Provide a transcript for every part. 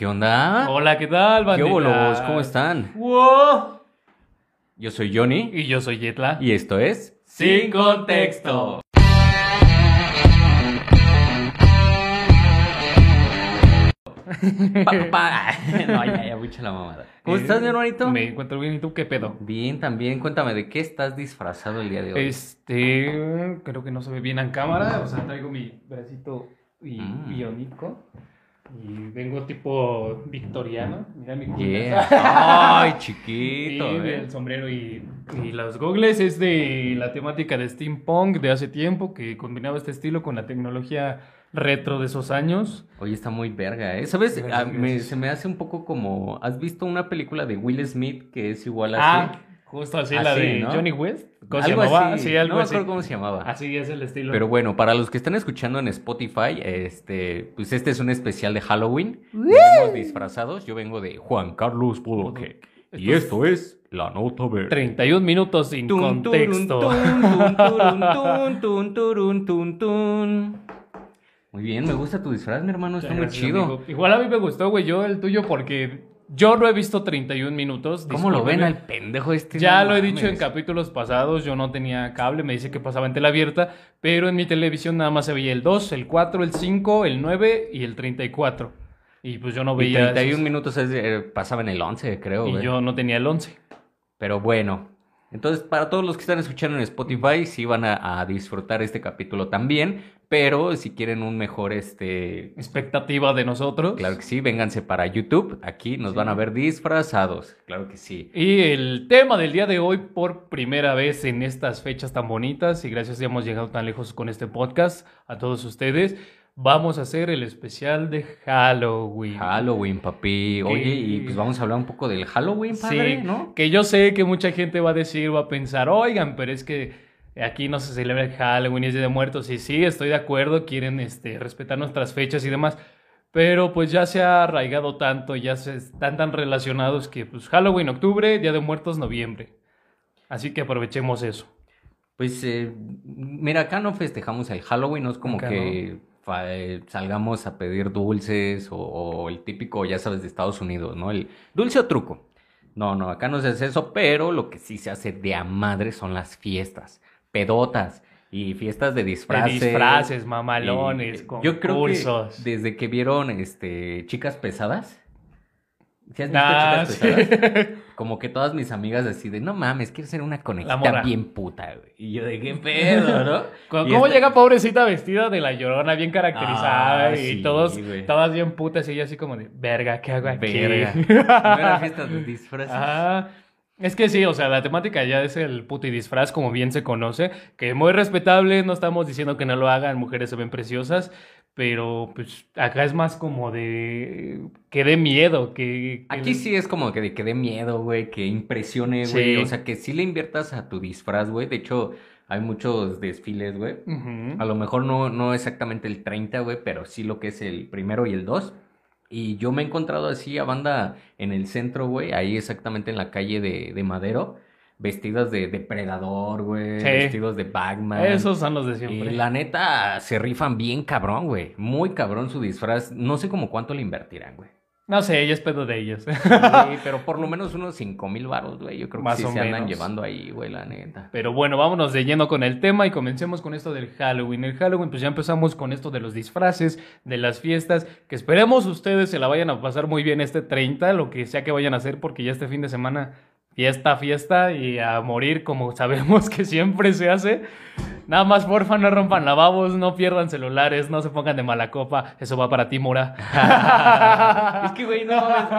¿Qué onda? Hola, ¿qué tal, ¿Qué bandita? bolos? ¿Cómo están? ¡Wow! Yo soy Johnny Y yo soy Yetla. y esto es Sin contexto. Pa, pa. No, ya, ya, mucha la mamada. ¿Cómo Eh, estás, mi hermanito? Me encuentro bien, ¿y tú qué pedo? Bien, también. Cuéntame, ¿de qué estás disfrazado el día de hoy? Este, creo que no se ve bien en cámara, o sea, traigo mi bracito y Mm. Y vengo tipo victoriano. Mira mi. Yeah. Ay, Y chiquito, eh. el sombrero y, y los gogles es de la temática de steampunk de hace tiempo que combinaba este estilo con la tecnología retro de esos años. Oye, está muy verga, ¿eh? ¿Sabes? A- me- gracias. se me hace un poco como... ¿Has visto una película de Will Smith que es igual así? Ah, justo así, la de ¿no? Johnny West. ¿Cómo se algo llamaba? así. Sí, algo no me acuerdo cómo se llamaba. Así es el estilo. Pero bueno, para los que están escuchando en Spotify, este, pues este es un especial de Halloween. Venimos disfrazados. Yo vengo de Juan Carlos Bodoque. Y esto es La Nota Verde. 31 minutos sin Tun, contexto. tun, tun, turun, tun, tun, turun, tun, tun. Muy bien, me gusta tu disfraz, mi hermano. Está muy chido. amigo. Igual a mí me gustó, güey, yo el tuyo porque yo no he visto 31 minutos. ¿Cómo lo ven al pendejo este? Ya No lo he dicho en capítulos pasados, yo no tenía cable, me dice que pasaba en tele abierta, pero en mi televisión nada más se veía el 2, el 4, el 5, el 9 y el 34. Y pues yo no Y veía 31 esos. minutos es eh, pasaba en el 11, creo. y güey. yo no tenía el 11. Pero bueno, entonces para todos los que están escuchando en Spotify, sí van a, a disfrutar este capítulo también, pero si quieren un mejor, este, Expectativa de nosotros. claro que sí, vénganse para YouTube, aquí nos Sí. van a ver disfrazados, claro que sí. Y el tema del día de hoy, por primera vez en estas fechas tan bonitas, y gracias que hemos llegado tan lejos con este podcast, a todos ustedes, vamos a hacer el especial de Halloween. Halloween, papi. Oye, y pues vamos a hablar un poco del Halloween, padre, Sí, ¿no? que yo sé que mucha gente va a decir, va a pensar, oigan, pero es que aquí no se celebra el Halloween, es Día de Muertos. Y sí, estoy de acuerdo, quieren este, respetar nuestras fechas y demás. Pero pues ya se ha arraigado tanto, ya se están tan relacionados que pues Halloween octubre, Día de Muertos noviembre. Así que aprovechemos eso. Pues eh, mira, acá no festejamos el Halloween, no es como Acá que fa- eh, salgamos a pedir dulces o, o el típico, ya sabes, de Estados Unidos, ¿no? El dulce o truco. No, no, acá no se hace eso, pero lo que sí se hace de a madre son las fiestas, pedotas y fiestas de De disfraces. disfraces, mamalones, Y, eh, Yo creo que concursos. desde que vieron este chicas pesadas, ¿sí has visto Ah, chicas sí. pesadas? Como que todas mis amigas así de, no mames, quiero ser una conejita bien puta, güey. Y yo de qué pedo, ¿no? ¿Cómo esta- llega pobrecita vestida de la llorona, bien caracterizada? Ah, y sí, todos, güey. todas bien putas y ella así como de, verga, ¿qué hago aquí? Verga. No era fiesta de disfraces. Ajá. Es que sí, o sea, la temática ya es el puti disfraz, como bien se conoce, que es muy respetable, no estamos diciendo que no lo hagan, mujeres se ven preciosas, pero pues acá es más como de que dé miedo, que... que- Aquí sí es como que de que dé miedo, güey, que impresione, güey. Sí. O sea, que sí le inviertas a tu disfraz, güey. De hecho, hay muchos desfiles, güey. A lo mejor no, no exactamente el 30, güey, pero sí lo que es el primero y el 2. Y yo me he encontrado así a banda en el centro, güey, ahí exactamente en la calle de, de Madero, vestidas de depredador, güey, Sí. vestidos de Bagman. Esos son los de Y siempre. la neta, se rifan bien cabrón, güey. Muy cabrón su disfraz. No sé como cuánto le invertirán, güey. No sé, ella es pedo de ellos. Sí, pero por lo menos unos 5 mil baros, güey. Yo creo que sí o se andan llevando ahí, güey, la neta. Pero bueno, vámonos de lleno con el tema y comencemos con esto del Halloween. El Halloween, pues ya empezamos con esto de los disfraces, de las fiestas, que esperemos ustedes se la vayan a pasar muy bien este 30, lo que sea que vayan a hacer, porque ya este fin de semana, fiesta, fiesta y a morir como sabemos que siempre se hace. Nada más, porfa, no rompan lavabos, no pierdan celulares, no se pongan de mala copa. Eso va para ti, Mora. es que, güey, no,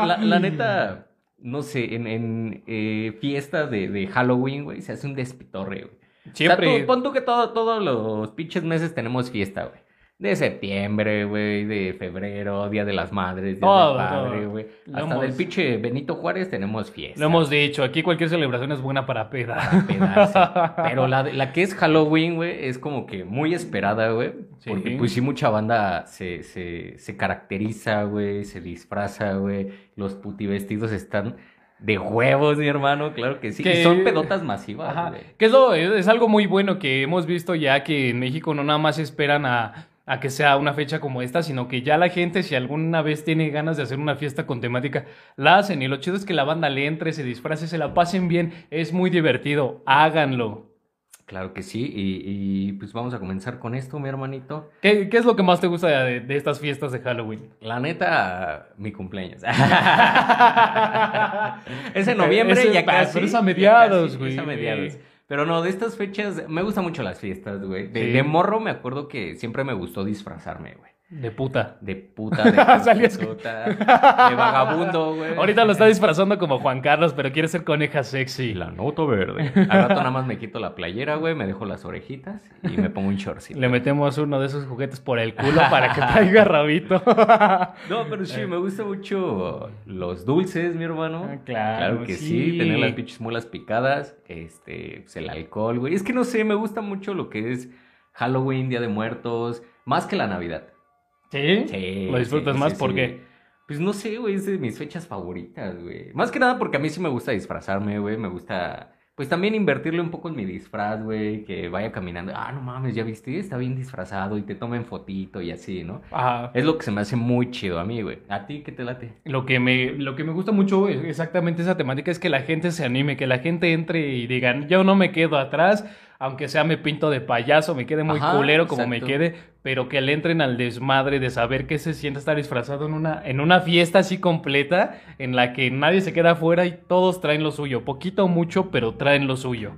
la, la neta, no sé, en, en eh, fiestas de, de Halloween, güey, se hace un despitorre, güey. Siempre. O sea, tú- pon tú que todo, todos los pinches meses tenemos fiesta, güey. De septiembre, güey, de febrero, Día de las Madres, Día Todo, del Padre, güey. Hasta hemos- del pinche Benito Juárez tenemos fiesta. Lo hemos dicho, aquí cualquier celebración es buena para peda. pedarse. Pero la, de- la que es Halloween, güey, es como que muy esperada, güey. Sí. Porque pues sí, mucha banda se, se, se caracteriza, güey, se disfraza, güey. Los putivestidos están de huevos, mi hermano, claro que sí. Que- Y son pedotas masivas, Ajá. Que eso es, es algo muy bueno que hemos visto ya que en México no nada más esperan a a que sea una fecha como esta, sino que ya la gente, si alguna vez tiene ganas de hacer una fiesta con temática, la hacen. Y lo chido es que la banda le entre, se disfrace, se la pasen bien. Es muy divertido. Háganlo. Claro que sí, y, y, pues vamos a comenzar con esto, mi hermanito. ¿Qué, qué es lo que más te gusta de, de, estas fiestas de Halloween? La neta, mi cumpleaños. es en noviembre, Ese- ya casi. pero es a mediados, güey. Es a mediados. Pero no, de estas fechas, me gustan mucho las fiestas, güey. De, Sí. de morro me acuerdo que siempre me gustó disfrazarme, güey. De puta. De puta, de prostituta, de vagabundo, güey. Ahorita lo está disfrazando como Juan Carlos, pero quiere ser coneja sexy. La nota verde. Al rato nada más me quito la playera, güey, me dejo las orejitas y me pongo un shortcito. Le metemos uno de esos juguetes por el culo para que traiga rabito. No, pero sí, me gusta mucho los dulces, mi hermano. Ah, claro, que sí. sí. tener las pinches muelas picadas, este, pues el alcohol, güey. Es que no sé, me gusta mucho lo que es Halloween, Día de Muertos, más que la Navidad. ¿Sí? Sí. ¿Lo disfrutas sí, más? sí, ¿Por qué? Pues no sé, güey, es de mis fechas favoritas, güey. Más que nada porque a mí sí me gusta disfrazarme, güey. Me gusta, pues también invertirle un poco en mi disfraz, güey. Que vaya caminando. Ah, no mames, ya viste, está bien disfrazado y te tomen fotito y así, ¿no? Ajá. Es lo que se me hace muy chido a mí, güey. ¿A ti qué te late? Lo que, me, lo que me gusta mucho es exactamente esa temática es que la gente se anime, que la gente entre y digan, yo no me quedo atrás, aunque sea me pinto de payaso, me quede muy Ajá, culero como me quede, pero que le entren al desmadre de saber qué se siente estar disfrazado en una, en una fiesta así completa, en la que nadie se queda afuera y todos traen lo suyo, poquito o mucho, pero traen lo suyo.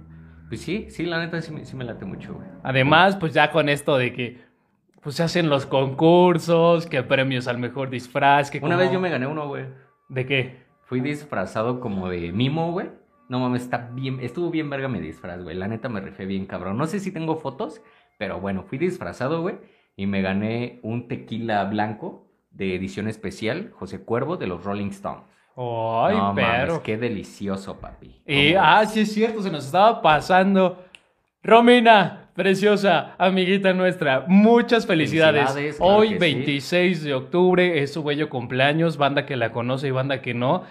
Pues sí, sí, la neta sí me, sí me late mucho, güey. Además, pues ya con esto de que pues se hacen los concursos, que premios al mejor disfraz, que Una como- vez yo me gané uno, güey. ¿De qué? Fui disfrazado como de mimo, güey. No mames, está bien, estuvo bien verga mi disfraz, güey. La neta me rifé bien cabrón. No sé si tengo fotos, pero bueno, fui disfrazado, güey. Y me gané un tequila blanco de edición especial, José Cuervo, de los Rolling Stones. Ay, no pero... mames, qué delicioso, papi. Y, ¿Cómo ah, sí es cierto, se nos estaba pasando. Romina, preciosa, amiguita nuestra, muchas felicidades. Felicidades, claro Hoy, que sí. 26 de octubre, es su bello cumpleaños, banda que la conoce y banda que no.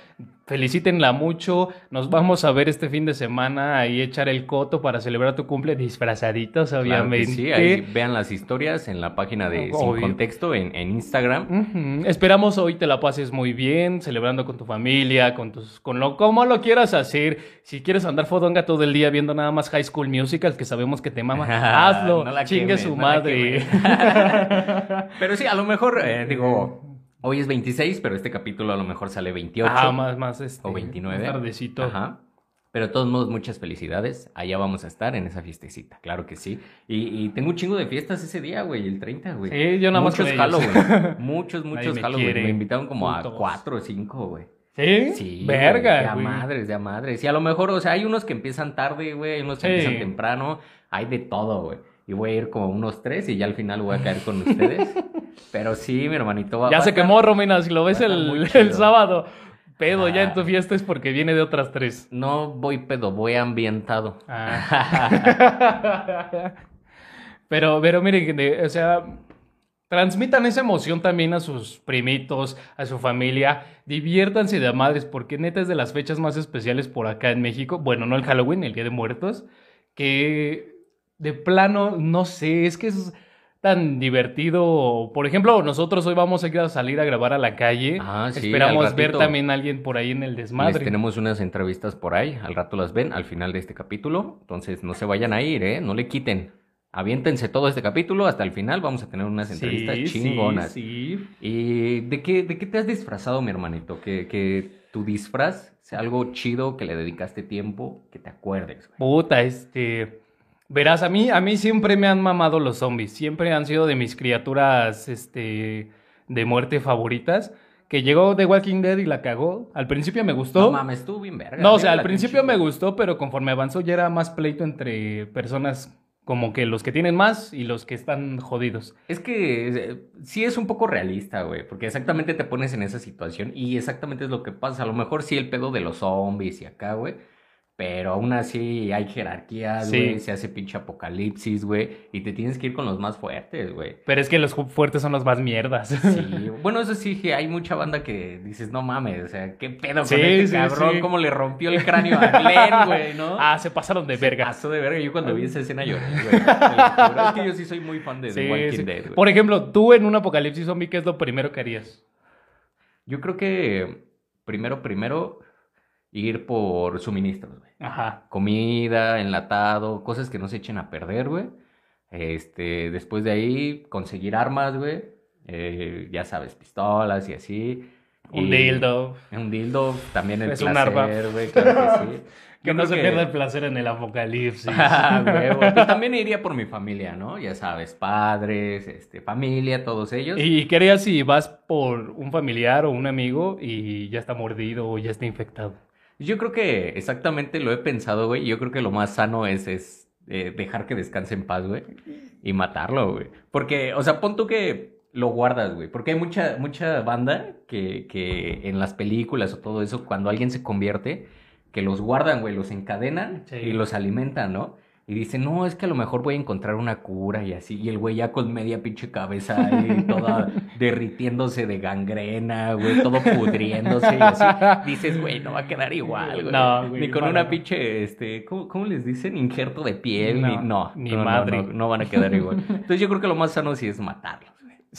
Felicítenla mucho. Nos vamos a ver este fin de semana ahí echar el coto para celebrar tu cumple disfrazaditos, Claro obviamente. sí, ahí vean las historias en la página de Sin. Contexto en, en Instagram. Esperamos hoy te la pases muy bien, celebrando con tu familia, con tus, con lo como lo quieras hacer. Si quieres andar fodonga todo el día viendo nada más High School Musical, que sabemos que te mama, hazlo, No la chingue su no madre. Pero sí, a lo mejor, eh, digo, hoy es 26, pero este capítulo a lo mejor sale 28 Ah, más, más este, o 29. más tardecito. Ajá. Pero de todos modos, muchas felicidades. Allá vamos a estar en esa fiestecita, claro que sí. Y, y tengo un chingo de fiestas ese día, güey, el 30, güey. Sí, yo nada más Muchos. Halloween. Muchos, muchos me Halloween. quiere. Me invitaron como a cuatro o cinco, güey. ¿Sí? Sí, Verga, güey, de a madres, de a madres. Y a lo mejor, o sea, hay unos que empiezan tarde, güey, hay unos que Sí. empiezan temprano, hay de todo, güey. Y voy a ir como unos tres y ya al final voy a caer con ustedes. Pero sí, mi hermanito va Ya va se estar- quemó, Romina, si lo ves el, el sábado. Pedo ya en Ah. tu fiesta es porque viene de otras tres. No voy pedo, voy ambientado. Ah. pero, pero miren, o sea, transmitan esa emoción también a sus primitos, a su familia. Diviértanse de madres, porque neta es de las fechas más especiales por acá en México. Bueno, no el Halloween, el Día de Muertos. Que de plano, no sé, es que es tan divertido. Por ejemplo, nosotros hoy vamos a ir a salir a grabar a la calle. Ah, sí, Esperamos ver también a alguien por ahí en el Les desmadre. tenemos unas entrevistas por ahí, al rato las ven al final de este capítulo. Entonces no se vayan a ir, ¿eh? No le quiten. Aviéntense todo este capítulo hasta el final. Vamos a tener unas entrevistas Sí, sí, chingonas. sí. ¿Y de qué, de qué te has disfrazado, mi hermanito? Que, que tu disfraz sea algo chido, que le dedicaste tiempo, que te acuerdes, güey. Puta, este. Verás, a mí, a mí siempre me han mamado los zombies. Siempre han sido de mis criaturas, este, de muerte favoritas. Que llegó The Walking Dead y la cagó. Al principio me gustó. No mames, estuvo bien verga. No, o sea, Verga, al principio me gustó, pero conforme avanzó ya era más pleito entre personas como que los que tienen más y los que están jodidos. Es que eh, sí es un poco realista, güey, porque exactamente te pones en esa situación y exactamente es lo que pasa. A lo mejor sí el pedo de los zombies y acá, güey. Pero aún así hay jerarquías, Sí. güey. Se hace pinche apocalipsis, güey. Y te tienes que ir con los más fuertes, güey. Pero es que los fuertes son los más mierdas. Sí, bueno, eso sí, que hay mucha banda que dices, no mames, o sea, qué pedo Sí, con este sí, cabrón, cómo le rompió el cráneo a Glenn, güey, ¿no? Ah, se pasaron de verga. Pasó de verga. Yo cuando vi esa escena lloré, güey. Lo juro. Es que yo sí soy muy fan de The Walking. Dead, güey. Por ejemplo, tú en un apocalipsis zombie, ¿qué es lo primero que harías? Yo creo que primero, primero, ir por suministros, güey. Ajá. Comida, enlatado, cosas que no se echen a perder, güey. Este, después de ahí, conseguir armas, güey. Eh, ya sabes, pistolas y así. Un Y- dildo. Un dildo, también el Es un placer, arma. güey, claro que sí. Que no se pierda el placer en el apocalipsis. Ah, huevo. Pues también iría por mi familia, ¿no? Ya sabes, padres, este, familia, todos ellos. ¿Y qué harías si vas por un familiar o un amigo y ya está mordido o ya está infectado? Yo creo que exactamente lo he pensado, güey. Yo creo que lo más sano es, es eh, dejar que descanse en paz, güey. Y matarlo, güey. Porque, o sea, pon tú que lo guardas, güey. Porque hay mucha, mucha banda que, que en las películas o todo eso, cuando alguien se convierte, que los guardan, güey, los encadenan Sí. y los alimentan, ¿no? Y dicen, no, es que a lo mejor voy a encontrar una cura y así. Y el güey ya con media pinche cabeza ahí, toda derritiéndose de gangrena, güey, todo pudriéndose y así. Dices, güey, no va a quedar igual, güey. No, güey, Ni con una pinche, este, ¿cómo, cómo les dicen? Injerto de piel. No, ni, no, ni no, no, madre. No, no van a quedar igual. Entonces yo creo que lo más sano sí es matarlos, güey.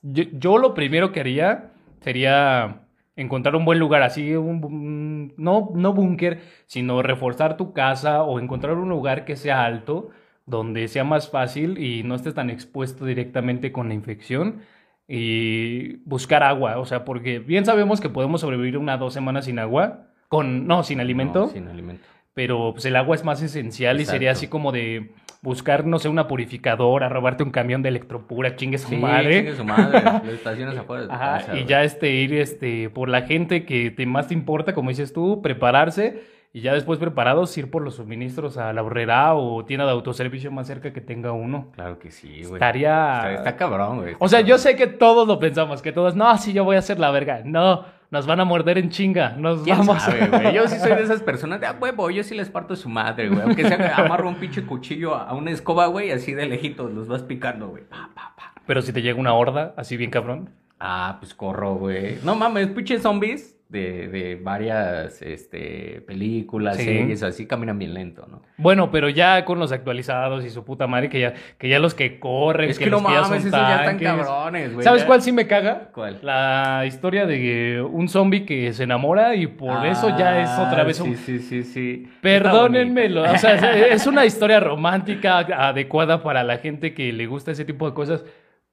Yo, yo lo primero que haría sería encontrar un buen lugar, así, un, no, no búnker, sino reforzar tu casa o encontrar un lugar que sea alto, donde sea más fácil y no estés tan expuesto directamente con la infección. Y buscar agua, o sea, porque bien sabemos que podemos sobrevivir una dos semanas sin agua, con, no, sin alimento, No, sin alimento. pero pues el agua es más esencial y sería así como de buscar, no sé, una purificadora, robarte un camión de electropura, chingue su Sí, madre. chingue su madre. Las estaciones afuera de tu Ajá, casa, y ya este, ir este, por la gente que te, más te importa, como dices tú, prepararse y ya después preparados ir por los suministros a la horrera o tienda de autoservicio más cerca que tenga uno. Claro que sí, güey. Estaría... Está, está cabrón, güey. O sea, yo sé que todos lo pensamos, que todos, no, sí, yo voy a hacer la verga. No, nos van a morder en chinga. Nos ¿Quién vamos sabe, güey? Yo sí soy de esas personas de, ah, huevo, yo sí les parto su madre, güey. Aunque sea amarro un pinche cuchillo a a una escoba, güey, así de lejitos, los vas picando, güey. Pa, pa, pa. Pero si te llega una horda, así bien cabrón. Ah, pues corro, güey. No mames, pinches zombies de, de varias este, películas, Sí. series, así caminan bien lento, ¿no? Bueno, pero ya con los actualizados y su puta madre, que ya, que ya los que corren, Es que, no los ya mames, esos ya están cabrones, güey. ¿Sabes ya- cuál sí me caga? ¿Cuál? La historia de un zombie que se enamora y por eso ya es otra Ah, vez Sí, un... sí, sí, sí. Perdónenmelo, Está o sea, es una historia romántica adecuada para la gente que le gusta ese tipo de cosas,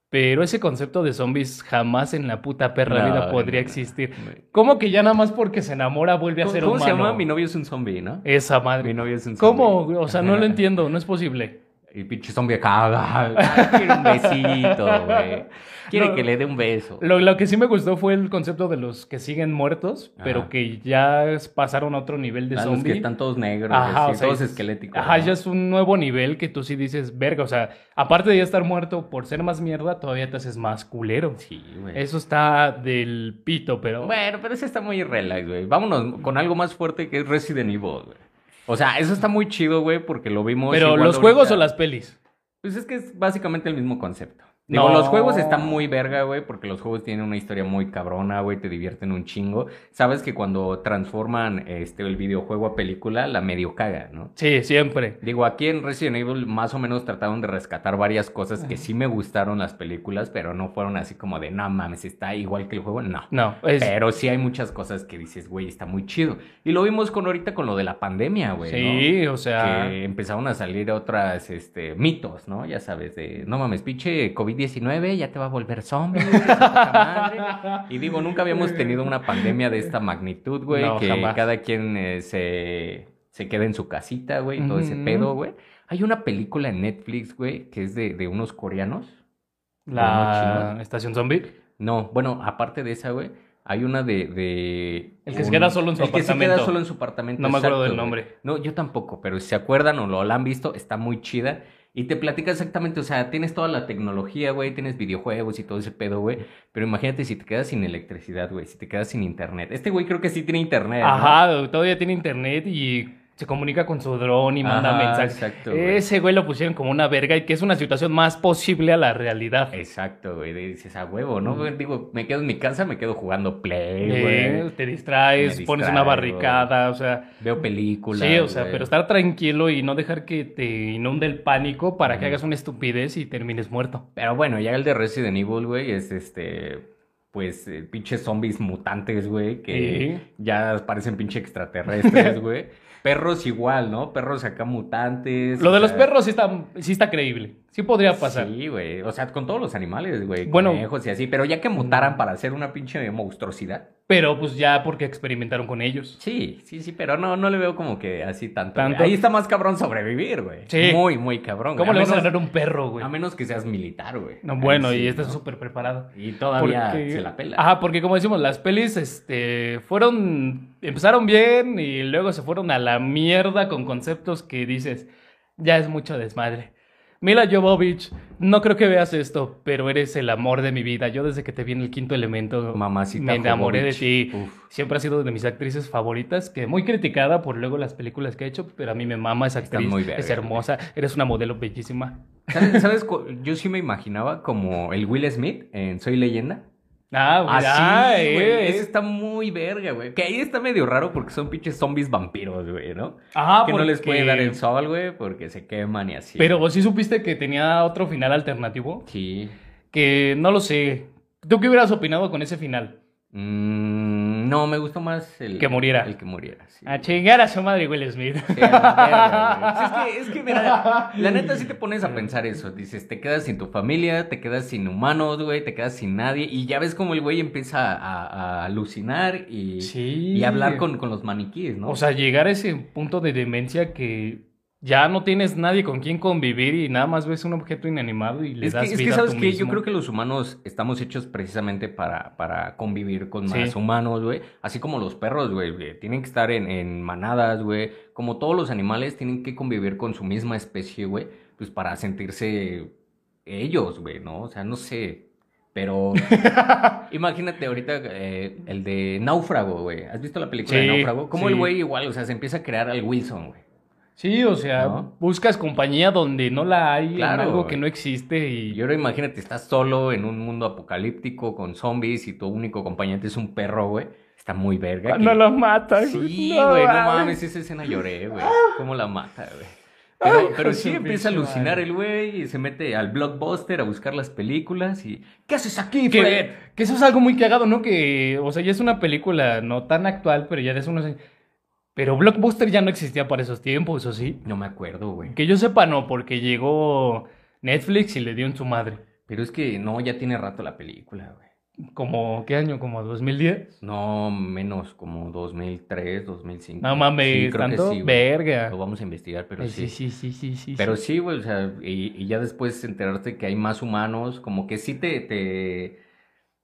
pero ese concepto de zombies jamás en la puta perra No, vida no, podría no. existir. bonito. ¿Cómo que ya nada más porque se enamora vuelve a ¿Cómo, ser cómo humano? se llama? Mi novio es un zombie, ¿no? Esa Mi madre. novio es un zombie. ¿Cómo? O sea, no lo entiendo, no es posible. Y pinche zombie acá, quiere un besito, güey. Quiere No. que le dé un beso. Lo, lo que sí me gustó fue el concepto de los que siguen muertos, pero que ya pasaron a otro nivel de Ah, los zombie. que están todos negros, Ajá, así, o sea, todos es- esqueléticos. Ajá, ¿no? ya es un nuevo nivel que tú sí dices, verga, o sea, aparte de ya estar muerto por ser más mierda, todavía te haces más culero. Sí, güey. Eso está del pito, pero... Bueno, pero ese está muy relax, güey. Vámonos con algo más fuerte que es Resident Evil, güey. O sea, eso está muy chido, güey, porque lo vimos. pero igual los juegos o las pelis. Pues es que es básicamente el mismo concepto. Digo, No. los juegos están muy verga, güey, porque los juegos tienen una historia muy cabrona, güey, te divierten un chingo. Sabes que cuando transforman este, el videojuego a película, la medio caga, ¿no? Sí, siempre. Digo, aquí en Resident Evil más o menos trataron de rescatar varias cosas que sí me gustaron las películas, pero no fueron así como de, no mames, está igual que el juego, no. No, es... Pero sí hay muchas cosas que dices, güey, está muy chido. Y lo vimos con ahorita con lo de la pandemia, güey. ¿no? sí, o sea... que empezaron a salir otras este, mitos, ¿no? Ya sabes, de no mames, pinche COVID-19 ya te va a volver zombie. Y digo, nunca habíamos tenido una pandemia de esta magnitud, güey, No, que jamás. cada quien eh, se, se queda en su casita, güey, todo ese pedo, güey. Hay una película en Netflix, güey, que es de, de unos coreanos. La estación zombie. No, bueno, aparte de esa, güey, hay una de... de El que se queda solo en su el que se apartamento. queda solo en su apartamento. No me acuerdo del güey. nombre. No, yo tampoco, pero si se acuerdan o lo la han visto, está muy chida. Y te platica exactamente, o sea, tienes toda la tecnología, güey, tienes videojuegos y todo ese pedo, güey. Pero imagínate si te quedas sin electricidad, güey, si te quedas sin internet. Este güey creo que sí tiene internet. Ajá, todavía tiene internet y se comunica con su dron y manda Ajá, mensajes. exacto, güey. Ese güey lo pusieron como una verga y que es una situación más posible a la realidad. Exacto, güey. Dices a huevo, ¿no? Digo, me quedo en mi casa, me quedo jugando play, Eh, güey. te distraes, pones una barricada, o sea, Veo películas. sí, o sea, güey. pero estar tranquilo y no dejar que te inunde el pánico para que hagas una estupidez y termines muerto. Pero bueno, ya el de Resident Evil, güey, es este. Pues eh, pinches zombies mutantes, güey, que Sí. ya parecen pinche extraterrestres, güey. Perros igual, ¿no? Perros acá mutantes. Lo de los perros sí está, sí está creíble, sí podría pasar. Sí, güey. O sea, con todos los animales, güey. Bueno. Conejos y así. Pero ya que mutaran para hacer una pinche monstruosidad. Pero pues ya porque experimentaron con ellos. Sí, sí, sí, pero no, no le veo como que así tanto. Ahí está más cabrón sobrevivir, güey. Sí. Muy, muy cabrón. ¿Cómo güey. le vas a ganar un perro, güey? A menos que seas militar, güey. No, bueno, sí, y este ¿no? súper preparado. Y todavía Porque- se la pela. Ajá, porque como decimos, las pelis este, fueron. Empezaron bien y luego se fueron a la mierda con conceptos que dices, ya es mucho desmadre. Mila Jovovich, no creo que veas esto, pero eres el amor de mi vida. Yo desde que te vi en el quinto elemento Mamacita me enamoré de ti. Uf. Siempre ha sido de mis actrices favoritas, que muy criticada por luego las películas que ha hecho, pero a mí me mama esa actriz. muy es hermosa, eres una modelo bellísima. ¿Sabes? sabes Yo sí me imaginaba como el Will Smith en Soy Leyenda. Ah, güey, Así, ah, güey. eh, Ese está muy verga, güey. Que ahí está medio raro porque son pinches zombies vampiros, güey, ¿no? Ah, que no les porque- puede dar el sol, güey, porque se queman y así. Pero sí supiste que tenía otro final alternativo. Sí. Que no lo sé. ¿Tú qué hubieras opinado con ese final? Mm, no, me gustó más el Que muriera. El que muriera, sí. A chingar a su madre Will Smith. Sí, a es, que, es que, mira, la neta sí te pones a pensar eso. Dices, te quedas sin tu familia, te quedas sin humanos, güey, te quedas sin nadie. Y ya ves como el güey empieza a, a alucinar y, Sí. y hablar con, con los maniquíes, ¿no? O sea, llegar a ese punto de demencia que ya no tienes nadie con quien convivir y nada más ves un objeto inanimado y le es das que, es que, vida ¿sabes qué? Yo creo que los humanos estamos hechos precisamente para, para convivir con Sí. más humanos, güey. Así como los perros, güey. güey, Tienen que estar en, en manadas, güey. Como todos los animales tienen que convivir con su misma especie, güey. Pues para sentirse ellos, güey, ¿no? O sea, no sé. Pero imagínate ahorita eh, el de Náufrago, güey. ¿Has visto la película Sí, de Náufrago? Como sí. el güey igual, o sea, se empieza a crear al Wilson, güey. Sí, o sea, ¿No? buscas compañía donde no la hay, Claro. en algo que no existe y... Y ahora imagínate, estás solo en un mundo apocalíptico con zombies y tu único acompañante es un perro, güey. Está muy verga. No que- lo matan. Sí, No güey, no mames. mames, esa escena lloré, güey. ¿Cómo la mata, güey? Pero, Ay, pero sí empieza a alucinar el güey y se mete al blockbuster a buscar las películas y... ¿Qué haces aquí, Que, Fred? que eso es algo muy cagado, ¿no? Que, o sea, ya es una película no tan actual, pero ya de hace unos años. Pero Blockbuster ya no existía para esos tiempos, ¿o sí? No me acuerdo, güey. Que yo sepa, no, porque llegó Netflix y le dio en su madre. Pero es que no, ya tiene rato la película, güey. Como, ¿qué año? ¿Como 2010? No, menos como 2003, 2005. No mames, Sí, tanto verga. Lo vamos a investigar, pero sí. sí, sí, sí, sí, sí. Pero sí. güey, o sea, y, y ya después enterarte que hay más humanos, como que sí te, te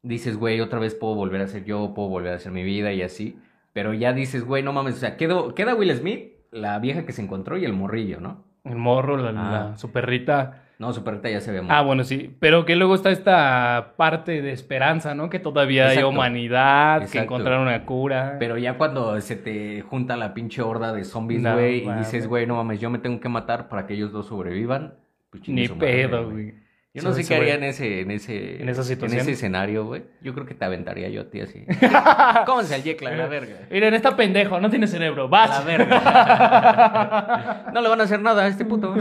dices, güey, otra vez puedo volver a ser yo, puedo volver a ser mi vida y así. Pero ya dices, güey, no mames, o sea, quedó, queda Will Smith, la vieja que se encontró y el morrillo, ¿no? El morro, la, Ah. la- su perrita. No, su perrita ya se ve muerta. Ah, bueno, sí. Pero que luego está esta parte de esperanza, ¿no? Que todavía hay Exacto. humanidad, que encontraron una cura. Pero ya cuando se te junta la pinche horda de zombies, No, güey, y dices, güey, no mames, yo me tengo que matar para que ellos dos sobrevivan. Pues Ni pedo, güey. Yo no sé qué haría en ese, en ese, En esa situación. ese escenario, güey. Yo creo que te aventaría yo a ti así. Cómense al Yecla, la verga. Miren, está pendejo, no tiene cerebro. A Vas. la verga. No le van a hacer nada a este puto.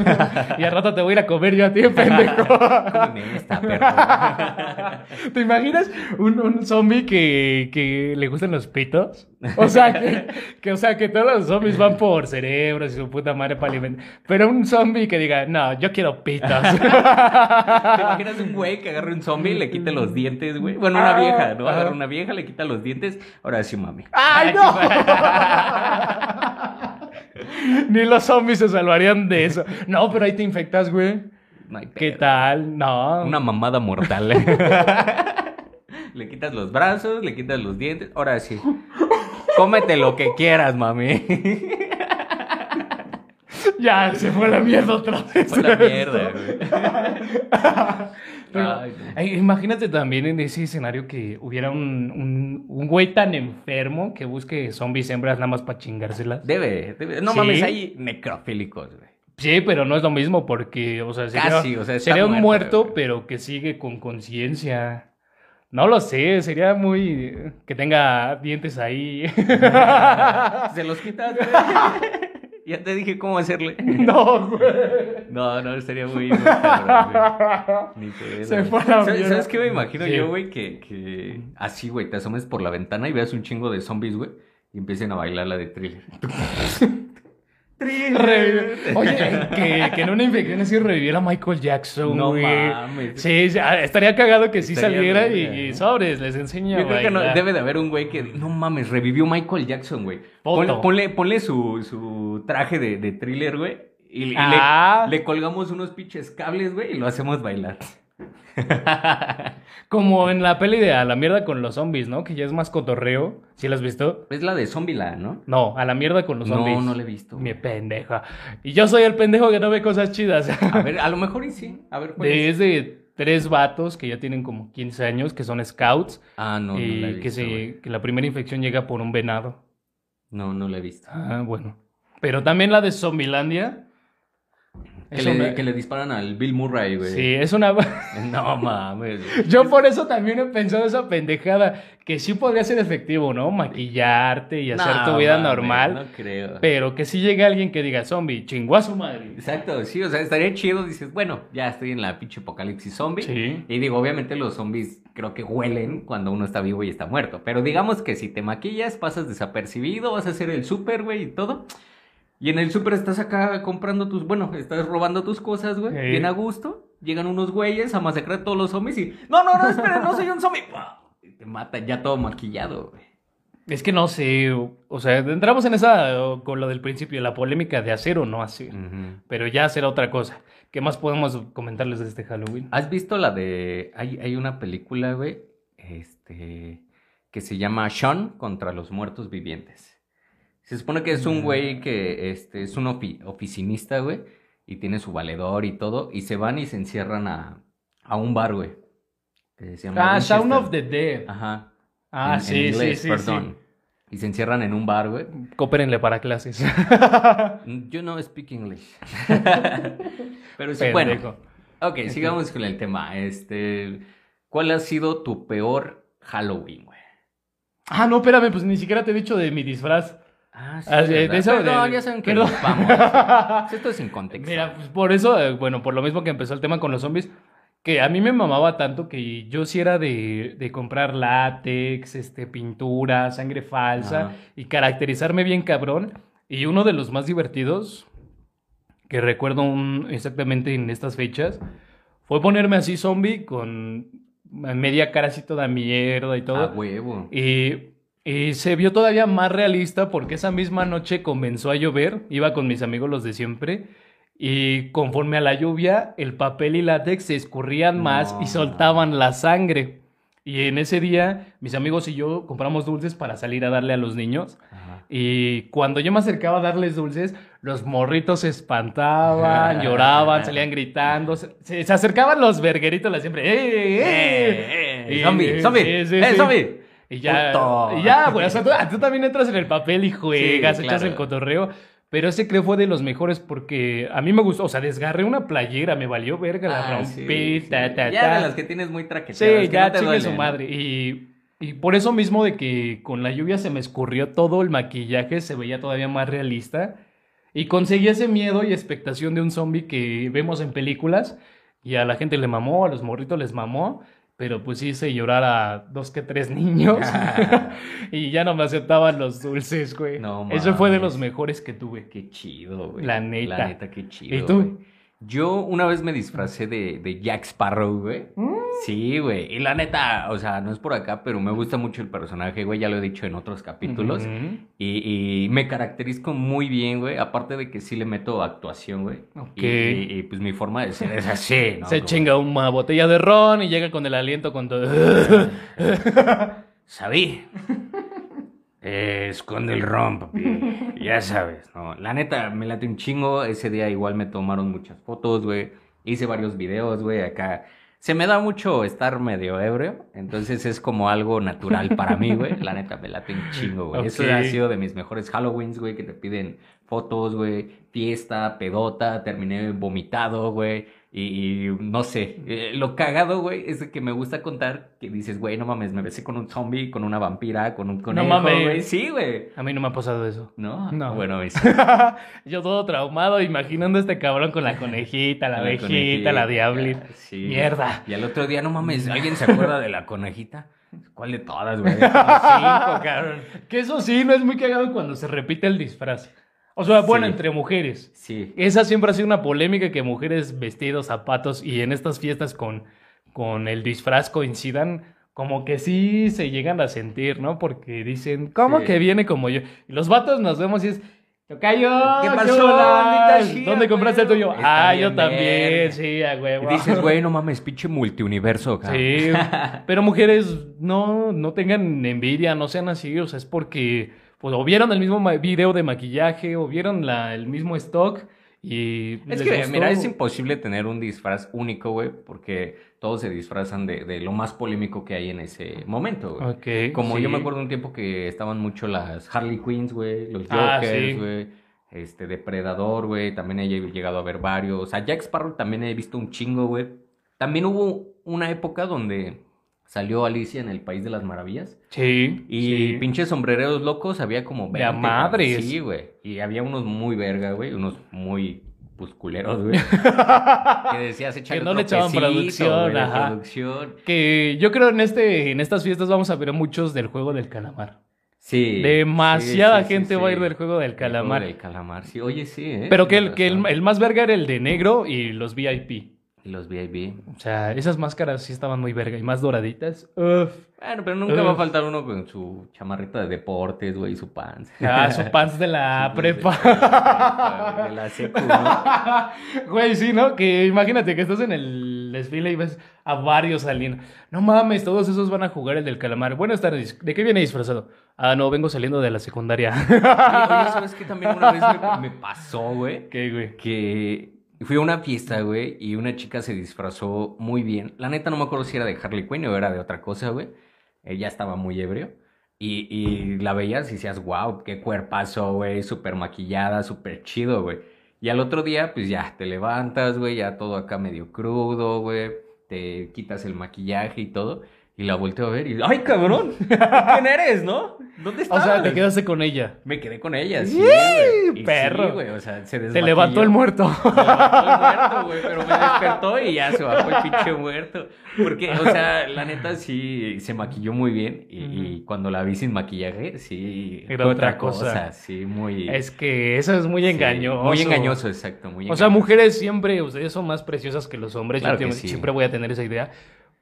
y al rato te voy a ir a comer yo a ti, pendejo. Cómeme esta, perro. ¿Te imaginas un, un zombie que, que le gustan los pitos? O sea, que, que, o sea, que todos los zombies van por cerebros y su puta madre para alimentar. Pero un zombie que diga, no, yo quiero pitos. ¿Te imaginas un güey que agarre un zombie y le quite los dientes, güey? Bueno, una vieja, ¿no? Agarra una vieja, le quita los dientes. Ahora sí, mami. ¡Ay, no! Ni los zombies se salvarían de eso. No, pero ahí te infectas, güey. No ¿Qué tal? No. Una mamada mortal. le quitas los brazos, le quitas los dientes. Ahora sí. Cómete lo que quieras, mami. Ya, se fue la mierda otra vez. Fue la mierda, güey. Pero, Ay, imagínate también en ese escenario que hubiera un, un, un güey tan enfermo que busque zombies hembras nada más para chingárselas. Debe, debe. No Sí. mames, hay necrofílicos, güey. Sí, pero no es lo mismo porque, o sea, sería, Casi, o sea, está sería un muerto, muerto, güey. pero que sigue con conciencia. No lo sé, sería muy... que tenga dientes ahí. Se los quitas, güey. Ya te dije cómo hacerle. no, güey. No, no, estaría muy, muy cabrón, güey. Ni pedo, Se fue la ¿Sabes, mierda. ¿Sabes qué me imagino Sí. yo, güey? Que, que así, güey, te asomes por la ventana y veas un chingo de zombies, güey, y empiecen a bailar la de thriller. Oye, que, que en una infección así reviviera Michael Jackson, No güey. mames. Sí, sí, ah, estaría cagado que sí Estaría saliera y, y sobres, les enseño Yo a creo que no, debe de haber un güey que, no mames, revivió Michael Jackson, güey. Ponle, ponle, ponle su, su traje de, de thriller, güey, y, y Ah. le, le colgamos unos pinches cables, güey, y lo hacemos bailar. Como en la peli de A la mierda con los zombies, ¿no? Que ya es más cotorreo. ¿Sí la has visto? Es la de Zombieland, ¿no? No, a la mierda con los No, zombies. no la he visto. Mi pendeja. Y yo soy el pendejo que no ve cosas chidas. A ver, a lo mejor y sí. A ver, ¿cuál De, es? es de tres vatos que ya tienen como 15 años, que son scouts. Ah, no, no y la he que, visto, se, que la primera infección llega por un venado. No, no la he visto. Ah, bueno. Pero también la de Zombielandia. Que le, que le disparan al Bill Murray, güey. Sí, es una... No mames. Yo por eso también he pensado esa pendejada, que sí podría ser efectivo, ¿no? Maquillarte y hacer No, tu vida mames, normal, No creo. pero que sí llegue alguien que diga zombie, chingó a su madre. Exacto, sí, o sea, estaría chido. Dices, bueno, ya estoy en la pinche apocalipsis zombie. Sí. Y digo, obviamente los zombies creo que huelen cuando uno está vivo y está muerto. Pero digamos que si te maquillas, pasas desapercibido, vas a hacer el súper, güey, y todo. Y en el súper estás acá comprando tus, bueno, estás robando tus cosas, güey, Sí. bien a gusto. Llegan unos güeyes a masacrar a todos los zombies y, no, no, no, espera, no soy un zombie. Y te matan ya todo maquillado, güey. Es que no sé, o, sea, entramos en esa, con lo del principio, la polémica de hacer o no hacer, pero ya será otra cosa. ¿Qué más podemos comentarles de este Halloween? ¿Has visto la de... Hay, hay una película, güey, este, que se llama Sean contra los muertos vivientes. Se supone que es un güey que este, es un ofi- oficinista, güey, y tiene su valedor y todo, y se van y se encierran a, a un bar, güey. que se llama Ah, Sound of the Dead. Ajá. Ah, en- en sí, inglés, sí, sí, perdón. Y se encierran en un bar, güey. sí. Coopérenle para clases. You no speak English. Pero sí, Pendejo. bueno. Ok, sigamos con el tema. Este, ¿cuál ha sido tu peor Halloween, güey? Ah, no, espérame, pues ni siquiera te he dicho de mi disfraz. Ah, sí, de- eso, Perdón, de- ya saben que nos vamos. Esto es sin contexto. Mira, pues por eso, eh, bueno, por lo mismo que empezó el tema con los zombies, que a mí me mamaba tanto que yo sí era de, de comprar látex, este, pintura, sangre falsa Ajá. y caracterizarme bien cabrón. Y uno de los más divertidos que recuerdo un- exactamente en estas fechas fue ponerme así zombie con media cara así toda mierda y todo. A huevo. Y, y se vio todavía más realista porque esa misma noche comenzó a llover, iba con mis amigos los de siempre, y conforme a la lluvia, el papel y látex se escurrían más No. y soltaban la sangre. Y en ese día, mis amigos y yo compramos dulces para salir a darle a los niños. Ajá. Y cuando yo me acercaba a darles dulces, los morritos se espantaban, lloraban, salían gritando. Se, acercaban los vergueritos la siempre. ¡Eh, eh, Eh, eh, zombie, zombie, sí, sí, eh, sí. zombie. Y ya, Puto. y ya, güey, o sea, tú, tú también entras en el papel y juegas, Sí, echas claro. el cotorreo. Pero ese creo fue de los mejores porque a mí me gustó, o sea, desgarré una playera, me valió verga, la Ah, rompí, sí, ta, sí. ta, Ya ta. de las que tienes muy traqueteadas. Sí, ya no te su madre. Y, y por eso mismo de que con la lluvia se me escurrió todo el maquillaje, se veía todavía más realista. Y conseguí ese miedo y expectación de un zombie que vemos en películas. Y a la gente le mamó, a los morritos les mamó. Pero pues hice llorar a dos que tres niños. y ya no me aceptaban los dulces, güey. No Eso fue de los mejores que tuve. Qué chido, güey. La neta. La neta, qué chido. ¿Y tú? güey. Yo una vez me disfracé de, de Jack Sparrow, güey. Mm. Sí, güey. Y la neta, o sea, no es por acá, pero me gusta mucho el personaje, güey. Ya lo he dicho en otros capítulos. Y, y me caracterizo muy bien, güey. Aparte de que sí le meto actuación, güey. Ok. Y, y- y, pues mi forma de ser es así, ¿no? Se Como, chinga una botella de ron y llega con el aliento con todo. Sabí. Eh, esconde el ron, papi. Ya sabes, ¿no? La neta, me late un chingo. Ese día igual me tomaron muchas fotos, güey. Hice varios videos, güey, acá Se me da mucho estar medio ebrio, entonces es como algo natural para mí, güey. La neta, me late un chingo, güey. Eso ha sido de mis mejores Halloweens, güey, que te piden fotos, güey, fiesta, pedota, terminé vomitado, güey. Y, y no sé, eh, lo cagado, güey, es que me gusta contar que dices, güey, no mames, me besé con un zombie, con una vampira, con un conejo, mames. güey. Sí, güey. A mí no me ha pasado eso. ¿No? No. Bueno, es... Yo todo traumado imaginando a este cabrón con la conejita, la La abejita, conejita, la diablita. sí. Mierda. Y al otro día, no mames, ¿alguien se acuerda de la conejita? ¿Cuál de todas, güey? Cinco, cabrón. Que eso sí, no es muy cagado cuando se repite el disfraz. O sea, bueno, Sí. entre mujeres. Sí. Esa siempre ha sido una polémica que mujeres vestidos, zapatos y en estas fiestas con, con el disfraz coincidan, como que sí se llegan a sentir, ¿no? Porque dicen, ¿cómo Sí. que viene como yo? Y los vatos nos vemos y es, Tocayo, ¿Qué ¿qué pasó? ¿Dónde compraste el tuyo? Ah, yo también, sí, a huevo. Y dices, güey, no mames, pinche multiuniverso, cabrón. Sí, pero mujeres no, no tengan envidia, no sean así, o sea, es porque pues, o vieron el mismo video de maquillaje o vieron la, el mismo stock y Es que, gustó. mira, es imposible tener un disfraz único, güey, porque todos se disfrazan de, de lo más polémico que hay en ese momento, güey. Ok, Como sí. yo me acuerdo un tiempo que estaban mucho las Harley Quinns, güey, los Ah, Jokers, sí. güey, este, Depredador, güey, también he llegado a ver varios. A Jack Sparrow también he visto un chingo, güey. También hubo una época donde salió Alicia en el País de las Maravillas. Sí, Y sí. pinches sombrereros locos había como De a 20, madres. cabrón. Sí, güey. Y había unos muy verga, güey. Unos muy pusculeros, güey. que decías echar Que no le echaban producción, ajá. producción. Que yo creo en este, en estas fiestas vamos a ver muchos del juego del calamar. Sí. Demasiada sí, sí, sí, gente sí. va a ir del juego del El calamar. juego del calamar. Sí, oye, sí, ¿eh? Pero que, el, que el, el más verga era el de negro y los VIP. Y los VIP. O sea, esas máscaras sí estaban muy verga y más doraditas. Uf. Bueno, pero nunca va a faltar uno con su chamarrita de deportes, güey, y su pants. Ah, su pants de la prepa. De, de la secu, ¿no? Güey, sí, ¿no? Que imagínate que estás en el desfile y ves a varios saliendo. No mames, todos esos van a jugar el del calamar. Buenas tardes. ¿De qué viene disfrazado? Ah, no, vengo saliendo de la secundaria. Oye, ¿sabes qué? También una vez me, me pasó, güey. ¿Qué, güey? que fui a una fiesta, güey, y una chica se disfrazó muy bien. La neta no me acuerdo si era de Harley Quinn o era de otra cosa, güey. Ella estaba muy ebrio. Y, y la veías y decías, wow, qué cuerpazo, güey, súper maquillada, súper chido, güey. Y al otro día, pues ya te levantas, güey, ya todo acá medio crudo, güey. Te quitas el maquillaje y todo. Y la volteo a ver y, ¡ay, cabrón! ¿Quién eres, no? ¿Dónde O estás? sea, te quedaste con ella. Me quedé con ella, sí, güey. Y perro. Sí, güey, o sea, se Se levantó el muerto. Se levantó el muerto, güey, pero me despertó y ya se bajó el pinche muerto. Porque, o sea, la neta sí se maquilló muy bien y, y cuando la vi sin maquillaje, sí. Era fue otra cosa. Sí, muy. Es que eso es muy sí, engañoso. Muy engañoso, exacto. Muy O sea, engañoso. mujeres siempre, ustedes son más preciosas que los hombres. Claro Yo que te- sí. siempre voy a tener esa idea.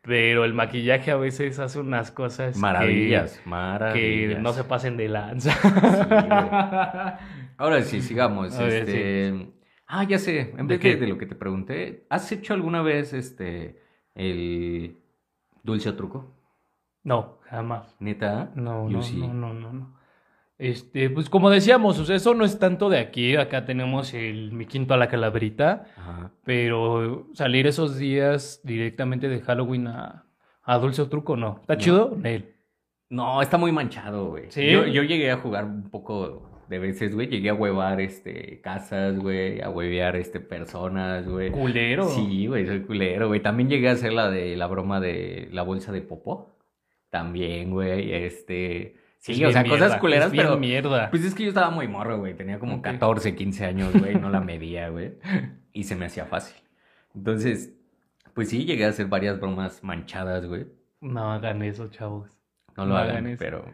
Pero el maquillaje a veces hace unas cosas que- Maravillas, que, maravillas. no se pasen de lanza. Ahora sí, sigamos. Ver, este... Ah, ya sé. En ¿De vez de, de lo que te pregunté, ¿has hecho alguna vez este el dulce o truco? no, jamás. Neta. No, Yo no, sí. no, no, no, no. Este, pues como decíamos, o sea, eso no es tanto de aquí. Acá tenemos el mi quinto a la calabrita. Ajá. Pero salir esos días directamente de Halloween a, a Dulce o Truco, no. ¿Está No. chido? No, está muy manchado, güey. ¿Sí? Yo, yo llegué a jugar un poco de veces, güey. Llegué a huevar este casas, güey. A huevear este personas, güey. Culero. Sí, güey, soy culero, güey. También llegué a hacer la de la broma de la bolsa de popó. También, güey. Este. Sí, o sea, cosas culeras, pero. mierda. Pues es que yo estaba muy morro, güey. Tenía como Ok. 14, 15 años, güey. No la medía, güey. Y se me hacía fácil. Entonces, pues sí, llegué a hacer varias bromas manchadas, güey. No hagan eso, chavos. No lo No hagan, hagan eso. pero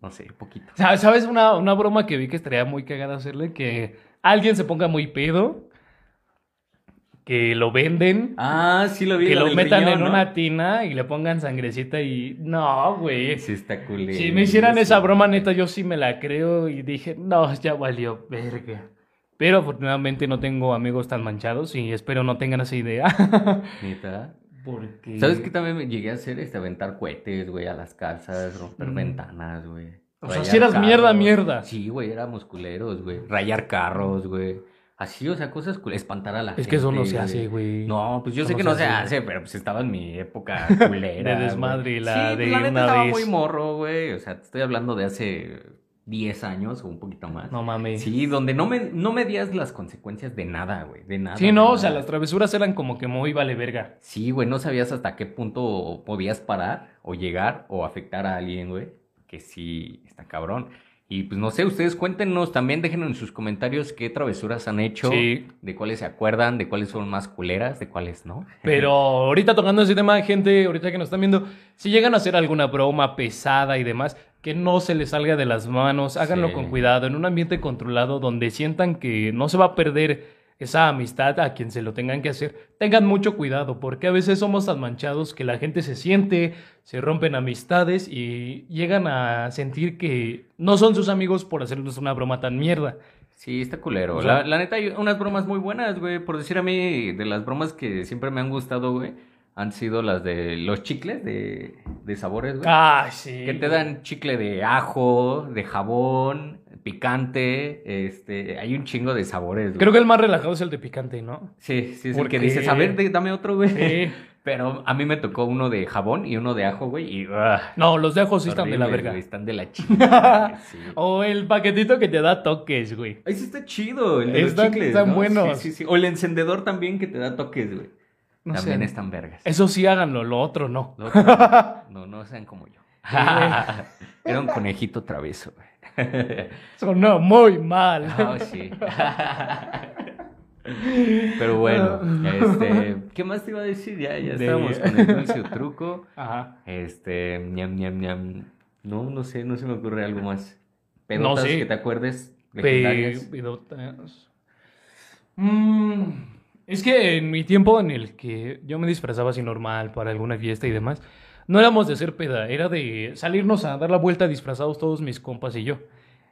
no sé, poquito. Sa- ¿Sabes una, una broma que vi que estaría muy cagada hacerle? Que alguien se ponga muy pedo, que lo venden, Ah, sí lo vi. que lo metan riñón, en ¿no? una tina y le pongan sangrecita y... No, güey. Sí, está culero. Si me hicieran sí. esa broma, neta, yo sí me la creo y dije, no, ya valió, verga. Pero afortunadamente no tengo amigos tan manchados y espero no tengan esa idea. Neta. Porque... ¿Sabes qué también me llegué a hacer? Este, aventar cohetes, güey, a las casas, romper Mm. ventanas, güey. O sea, si eras mierda, mierda. Sí, güey, éramos culeros, güey. Rayar carros, güey. Así, o sea, cosas cul- espantar a la gente. Es que eso no se hace, güey. No, pues yo Eso sé que no se hace. hace, pero pues estaba en mi época culera. De desmadre, la sí, de pues, la neta una estaba vez. muy morro, güey. O sea, te estoy hablando de hace 10 años o un poquito más. No mames. Sí, donde no, me, no medías las consecuencias de nada, güey. De nada. Sí, no, nada. o sea, las travesuras eran como que muy vale verga. Sí, güey, no sabías hasta qué punto podías parar o llegar o afectar a alguien, güey. Que sí, está cabrón. Y pues no sé, ustedes cuéntenos también, déjenos en sus comentarios qué travesuras han hecho, Sí. de cuáles se acuerdan, de cuáles son más culeras, de cuáles no. Pero ahorita tocando ese tema, gente, ahorita que nos están viendo, si llegan a hacer alguna broma pesada y demás, que no se les salga de las manos, háganlo Sí. con cuidado, en un ambiente controlado donde sientan que no se va a perder esa amistad a quien se lo tengan que hacer. Tengan mucho cuidado, porque a veces somos tan manchados que la gente se siente, se rompen amistades y llegan a sentir que no son sus amigos por hacerles una broma tan mierda. Sí, está culero. O sea- la, la neta, hay unas bromas muy buenas, güey. Por decir a mí, de las bromas que siempre me han gustado, güey, han sido las de los chicles de, de sabores, güey. Ay, sí. Que te dan chicle de ajo, de jabón, picante, este, hay un chingo de sabores, güey. Creo que el más relajado es el de picante, ¿no? Sí, sí, es ¿Por el que qué? dices, a ver, de- dame otro, güey. Sí. Pero a mí me tocó uno de jabón y uno de ajo, güey, y... ah, No, los de ajo sí están de la verga. güey, están de la chingada, sí. O el paquetito que te da toques, güey. Sí está chido, el de los chicles, están ¿no? buenos. Sí, sí, sí. O el encendedor también que te da toques, güey. No también sé. están vergas. Eso sí háganlo, lo otro no. Lo otro, no, no sean como yo. Era un conejito travieso. Sonó muy mal. Ah, sí. Pero bueno, este, ¿qué más te iba a decir? Ya, ya De- estábamos con el dulce truco. Ajá. Este, ñam, ñam, ñam. No, no sé, no se me ocurre algo más. No Pedotas sé. que te acuerdes, legendarias. Pe- pedotas. Mm, es que en mi tiempo en el que yo me disfrazaba así normal para alguna fiesta y demás, no éramos de hacer peda, era de salirnos a dar la vuelta disfrazados todos mis compas y yo.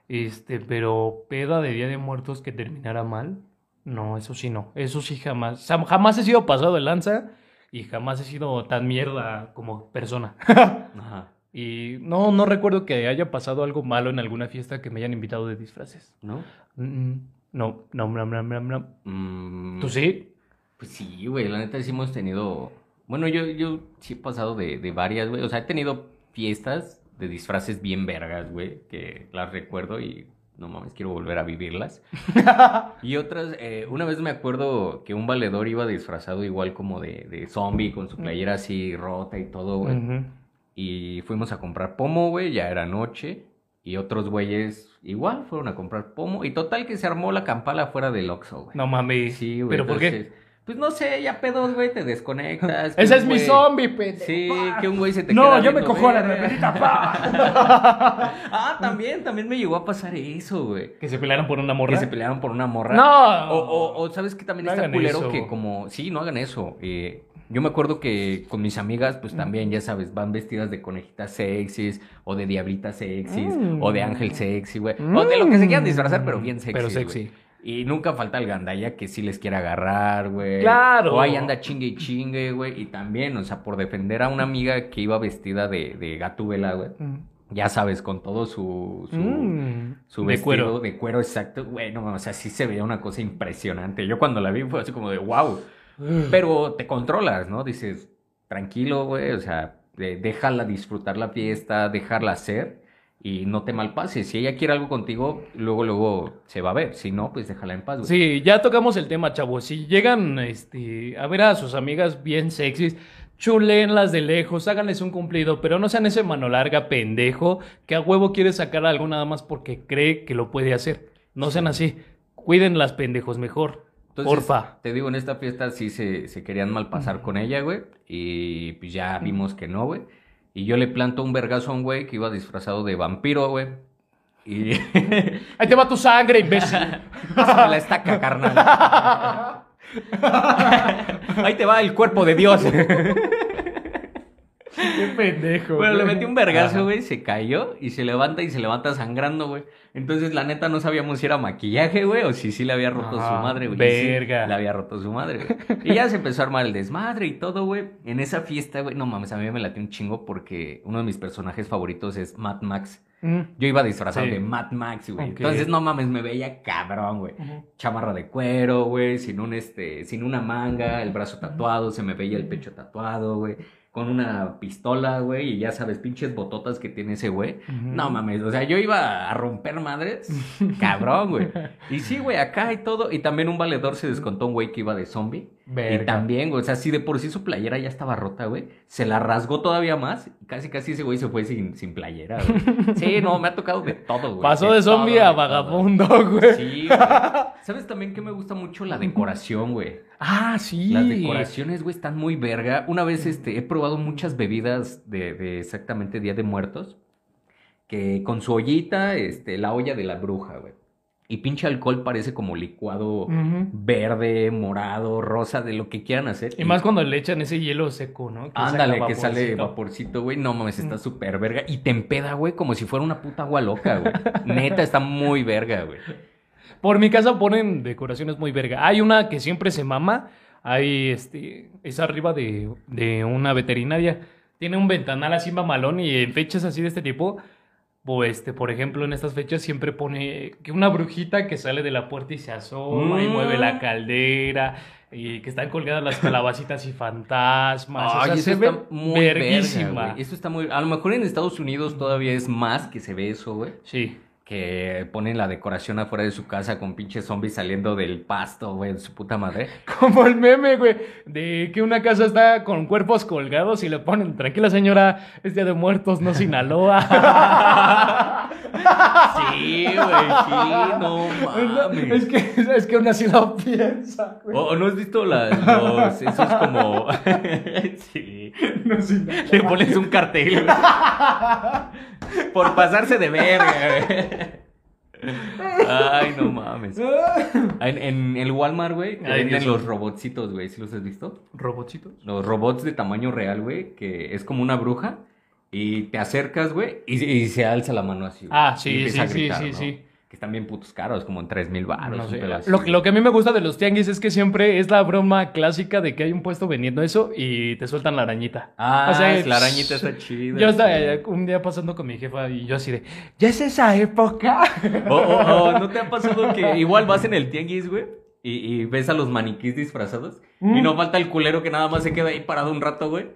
Este, pero peda de Día de Muertos que terminara mal, no, eso sí no, eso sí jamás, jamás he sido pasado de lanza y jamás he sido tan mierda como persona. Ajá. Y no, no recuerdo que haya pasado algo malo en alguna fiesta que me hayan invitado de disfraces. ¿No? Mm, No, no, no, no, no, no. Mm, ¿Tú sí? Pues sí, güey, la neta sí hemos tenido... Bueno, yo, yo sí he pasado de, de varias, güey. O sea, he tenido fiestas de disfraces bien vergas, güey, que las recuerdo y no mames, quiero volver a vivirlas. y otras, eh, una vez me acuerdo que un valedor iba disfrazado igual como de, de zombie, con su playera así rota y todo, güey. Y fuimos a comprar pomo, güey, ya era noche. Y otros güeyes igual fueron a comprar pomo. Y total que se armó la campala afuera del Oxxo, güey. No mames. Sí, güey. ¿Pero por qué? Pues no sé, ya pedos, güey, te desconectas. Ese es mi zombie, pendejo. Sí, que un güey se te No, queda yo me cojo a la repetita. pa. ah, también, también me llegó a pasar eso, güey. que se pelearon por una morra. Que se pelearon por una morra. No. O, o, o sabes que también No está culero eso. que como... Sí, no hagan eso. Eh, yo me acuerdo que con mis amigas, pues también, ya sabes, van vestidas de conejitas sexys, o de diablitas sexys, Mm. o de ángel sexy, güey. O de lo que se quieran disfrazar, pero bien sexy. Pero sexy. Y nunca falta el gandalla que sí les quiere agarrar, güey. Claro. O ahí anda chingue y chingue, güey. Y también, o sea, por defender a una amiga que iba vestida de, de gatúbela, güey. Mm. Ya sabes, con todo su, su, Mm. su De vestido cuero. de cuero exacto. Bueno, o sea, sí se veía una cosa impresionante. Yo cuando la vi fue así como de wow. Pero te controlas, ¿no? Dices, tranquilo, güey. O sea, déjala disfrutar la fiesta, dejarla hacer y no te malpases. Si ella quiere algo contigo, luego, luego se va a ver. Si no, pues déjala en paz, güey. Sí, ya tocamos el tema, chavos. Si llegan este, a ver a sus amigas bien sexys, chulenlas de lejos, háganles un cumplido, pero no sean ese mano larga pendejo que a huevo quiere sacar algo nada más porque cree que lo puede hacer. No sean así. Cuiden las pendejos mejor. Entonces, Porfa. Te digo, en esta fiesta sí se, se querían malpasar con ella, güey. Y pues ya vimos que no, güey. Y yo le planto un vergazo a un güey que iba disfrazado de vampiro, güey. Y Ahí te va tu sangre, imbécil. Pásame la estaca, carnal. Ahí te va el cuerpo de Dios. Qué pendejo. Bueno, le güey. metí un vergazo, güey, se cayó y se levanta y se levanta sangrando, güey. Entonces, la neta, no sabíamos si era maquillaje, güey, o si sí le había roto Ah, su madre, güey. Sí, verga. le había roto su madre, güey. Y ya se empezó a armar el desmadre y todo, güey. En esa fiesta, güey, no mames, a mí me latió un chingo porque uno de mis personajes favoritos es Mad Max. Mm. Yo iba disfrazado Sí. de Mad Max, güey. Entonces, no mames, me veía cabrón, güey. Chamarra de cuero, güey, sin un este, sin una manga, el brazo tatuado, se me veía el pecho tatuado, güey, con una pistola, güey, y ya sabes, pinches bototas que tiene ese güey. No mames, o sea, yo iba a romper madres, cabrón, güey. Y sí, güey, acá y todo, y también un valedor se descontó un güey que iba de zombie. Verga. Y también, güey, o sea, si de por sí su playera ya estaba rota, güey, se la rasgó todavía más, casi casi ese güey se fue sin, sin playera, güey. Sí, no, me ha tocado de todo, güey. Pasó de zombie a vagabundo, güey. Sí, güey. ¿Sabes también que me gusta mucho la decoración, güey? Ah, sí. Las decoraciones, güey, están muy verga. Una vez este, he probado muchas bebidas de, de exactamente Día de Muertos, que con su ollita, este, la olla de la bruja, güey. Y pinche alcohol parece como licuado verde, morado, rosa, de lo que quieran hacer. Y más cuando le echan ese hielo seco, ¿no? Que Ándale, que sale vaporcito. vaporcito, güey. No mames, está súper verga. Y te empeda, güey, como si fuera una puta agua loca, güey. Neta, está muy verga, güey. Por mi casa ponen decoraciones muy verga. Hay una que siempre se mama. Hay este. Es arriba de, de una veterinaria. Tiene un ventanal así mamalón y en fechas así de este tipo. Pues, este, por ejemplo, en estas fechas siempre pone que una brujita que sale de la puerta y se asoma y Mm. mueve la caldera. Y que están colgadas las calabacitas y fantasmas. o Ay, sea, eso se está ve muy verga, verguísima. Eso está muy... A lo mejor en Estados Unidos todavía es más que se ve eso, güey. Sí. Que ponen la decoración afuera de su casa con pinches zombies saliendo del pasto, güey, de su puta madre. Como el meme, güey, de que una casa está con cuerpos colgados y le ponen, tranquila señora, es día de muertos, no Sinaloa. Sí, güey, sí, no mames. es que, es que aún así lo piensa, güey. O, o no has visto las, los, esos como... sí. No Sinaloa. Le pones un cartel, güey. Por pasarse de verga, güey. Ay, no mames. En, en el Walmart, güey, te venden Dios los robotcitos, güey. ¿Sí los has visto? ¿Robotsitos? Los robots de tamaño real, güey, que es como una bruja. Y te acercas, güey, y, y se alza la mano así, güey. Ah, sí, sí, a sí, gritar, sí, ¿no? sí. Que están bien putos caros, como en 3 mil baros. No sé. Lo, que a mí me gusta de los tianguis es que siempre es la broma clásica de que hay un puesto vendiendo eso y te sueltan la arañita. Ah, O sea, la arañita está chida. Yo estaba sí. eh, un día pasando con mi jefa y yo así de, ¿ya es esa época? O, o- o, ¿no te ha pasado que igual vas en el tianguis, güey? Y, y ves a los maniquís disfrazados. Mm. Y no falta el culero que nada más se queda ahí parado un rato, güey.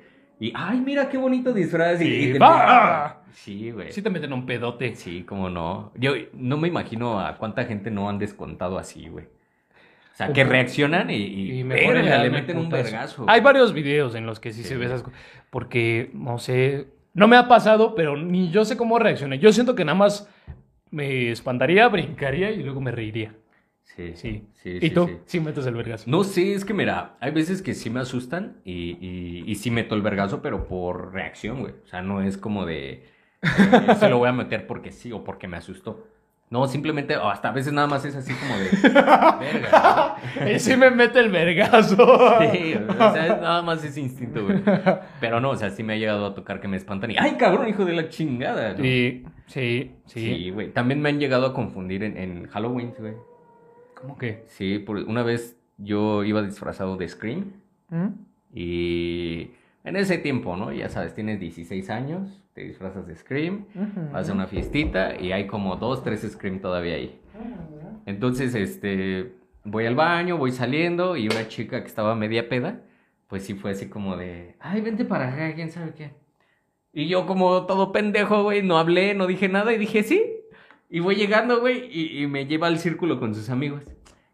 Y, ay, mira qué bonito disfraz. Y, Y y te- ¡va! Sí, güey. Sí te meten un pedote. Sí, cómo no. Yo no me imagino a cuánta gente no han descontado así, güey. O sea, que reaccionan y, y, Y me verga, le meten un vergazo. Hay varios videos en los que sí, Sí. se ve esas cosas. Porque, no sé, no me ha pasado, pero ni yo sé cómo reaccionar. Yo siento que nada más me espantaría, brincaría y luego me reiría. Sí, Sí. sí, ¿Y sí, tú? sí. Sí, metes el vergazo. No sé, es que mira, hay veces que sí me asustan y, y, y sí meto el vergazo, pero por reacción, güey. O sea, no es como de, eh, se lo voy a meter porque sí o porque me asustó. No, simplemente, o hasta a veces nada más es así como de, verga. Y sí me mete el vergazo. Sí, o sea, es nada más ese instinto, güey. Pero no, o sea, sí me ha llegado a tocar que me espantan y, ay, cabrón, hijo de la chingada. ¿no? Sí, sí, sí. Sí, güey. También me han llegado a confundir en, en Halloween, güey. ¿Cómo que? Sí, por, una vez yo iba disfrazado de Scream. ¿Mm? Y en ese tiempo, ¿no? Ya sabes, tienes 16 años, te disfrazas de Scream, vas a una fiestita y hay como dos, tres Scream todavía ahí. Entonces, este, voy al baño, voy saliendo y una chica que estaba media peda, pues sí fue así como de, ay, vente para acá, quién sabe qué. Y yo como todo pendejo, güey, no hablé, no dije nada y dije sí. Y voy llegando, güey, y, y me lleva al círculo con sus amigos.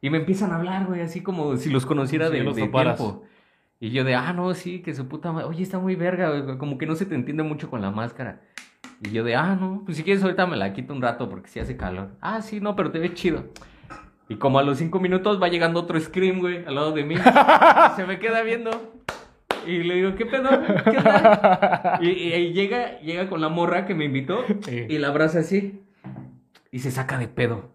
Y me empiezan a hablar, güey, así como si los conociera Sí, de, los de tiempo. Y yo de, ah, no, sí, que su puta madre. Oye, está muy verga, güey, como que no se te entiende mucho con la máscara. Y yo de, ah, no, pues si quieres ahorita me la quito un rato porque sí hace calor. Ah, sí, no, pero te ves chido. Y como a los cinco minutos va llegando otro Scream, güey, al lado de mí. Se me queda viendo. Y le digo, ¿qué pedo? ¿Qué onda? Y, y- y llega, llega con la morra que me invitó Sí. y la abraza así. Y se saca de pedo.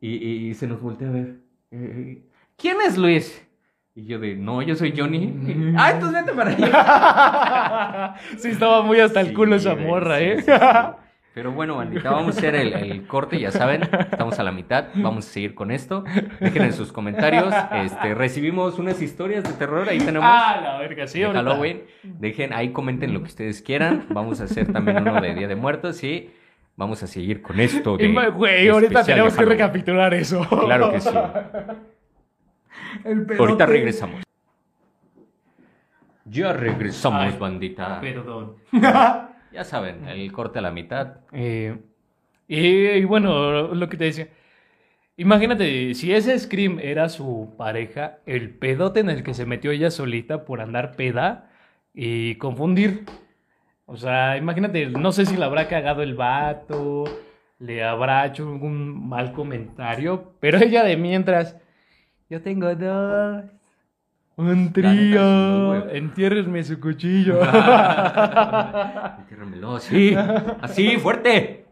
Y, y- y se nos voltea a ver. Eh, ¿Quién es Luis? Y yo de, no, yo soy Johnny. ah, entonces vete para allá. sí, estaba muy hasta el Sí, culo esa morra, sí, ¿eh? sí, sí. Pero bueno, bandita, vamos a hacer el, el corte, ya saben, estamos a la mitad, vamos a seguir con esto. Dejen en sus comentarios, este, recibimos unas historias de terror, ahí tenemos ah, la verga, sí, de. Halloween. Dejen, ahí comenten lo que ustedes quieran. Vamos a hacer también uno de Día de Muertos y vamos a seguir con esto. De, Güey, de ahorita tenemos que recapitular eso. Claro que sí. El. Ahorita regresamos. Ya regresamos, Ay, bandita. Perdón. Ya saben, el corte a la mitad. Eh, y, y bueno, lo que te decía. Imagínate, si ese Scream era su pareja, el pedote en el que se metió ella solita por andar peda y confundir. O sea, imagínate, no sé si le habrá cagado el vato, le habrá hecho algún mal comentario, pero ella de mientras, yo tengo dos, un trío, entiérrenme su cuchillo. Entiérramelo así, así, fuerte.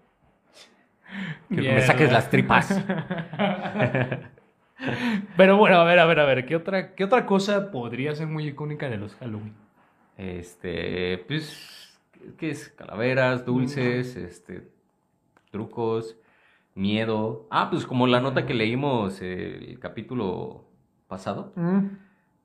Que me saques las tripas. Pero bueno, a ver, a ver, a ver, ¿qué otra, qué otra cosa podría ser muy icónica de los Halloween? Este, pues, ¿qué es? Calaveras, dulces, este, trucos, miedo. Ah, pues como la nota que leímos eh, el capítulo pasado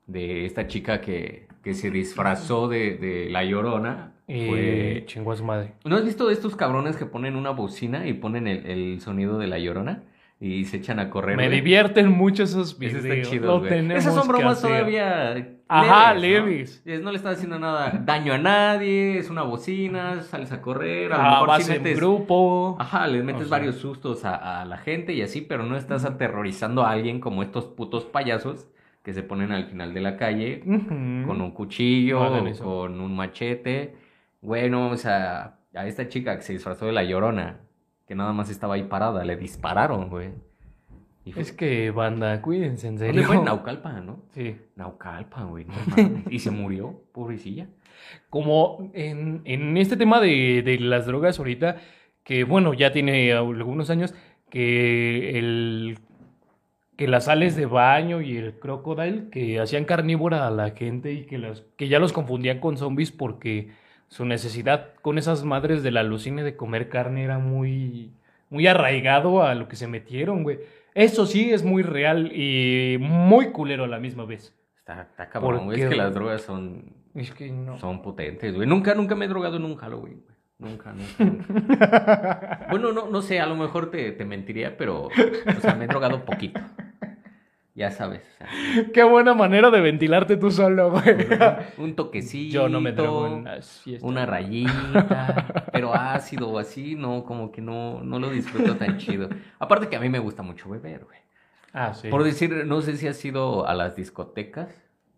de esta chica que, que se disfrazó de, de la llorona. Eh, Fue... chingó a su madre. ¿No has visto de estos cabrones que ponen una bocina y ponen el, el sonido de la llorona? Y se echan a correr. Me güey? divierten mucho esos Eso videos. está chido, Lo güey. tenemos Esas son bromas todavía Ajá, leves, ¿no? le estás haciendo nada daño a nadie, es una bocina, sales a correr, a lo Ah, mejor vas en metes- grupo. Ajá, les metes O sea. varios sustos a, a la gente y así, pero no estás aterrorizando a alguien como estos putos payasos que se ponen al final de la calle con un cuchillo o eso. con un machete. Bueno, o sea, a esta chica que se disfrazó de la llorona, que nada más estaba ahí parada, le dispararon, güey. Y fue- Es que, banda, cuídense, en ¿Dónde serio. fue? En Naucalpan, ¿no? Sí. Naucalpan, güey, no mames. Y se murió, pobrecilla. Como en, en este tema de, de las drogas ahorita, que bueno, ya tiene algunos años, que el que las sales de baño y el crocodile que hacían carnívora a la gente y que, las, que ya los confundían con zombies porque su necesidad con esas madres del alucine de comer carne era muy, muy arraigado a lo que se metieron, güey. Eso sí es muy real y muy culero a la misma vez. Está, está cabrón, ¿Por güey. Es que las drogas son, Es que no. son potentes, güey. Nunca, nunca me he drogado en un Halloween, güey. Nunca, nunca. nunca. bueno, no, no sé, a lo mejor te, te mentiría, pero, o sea, me he drogado poquito. Ya sabes, o sea, Qué buena manera de ventilarte tú solo, güey. un toquecito. Yo no me drogo en las fiestas. Una rayita, pero ácido o así, no, como que no, no lo disfruto tan chido. Aparte que a mí me gusta mucho beber, güey. Ah, sí. Por decir, no sé si has ido a las discotecas,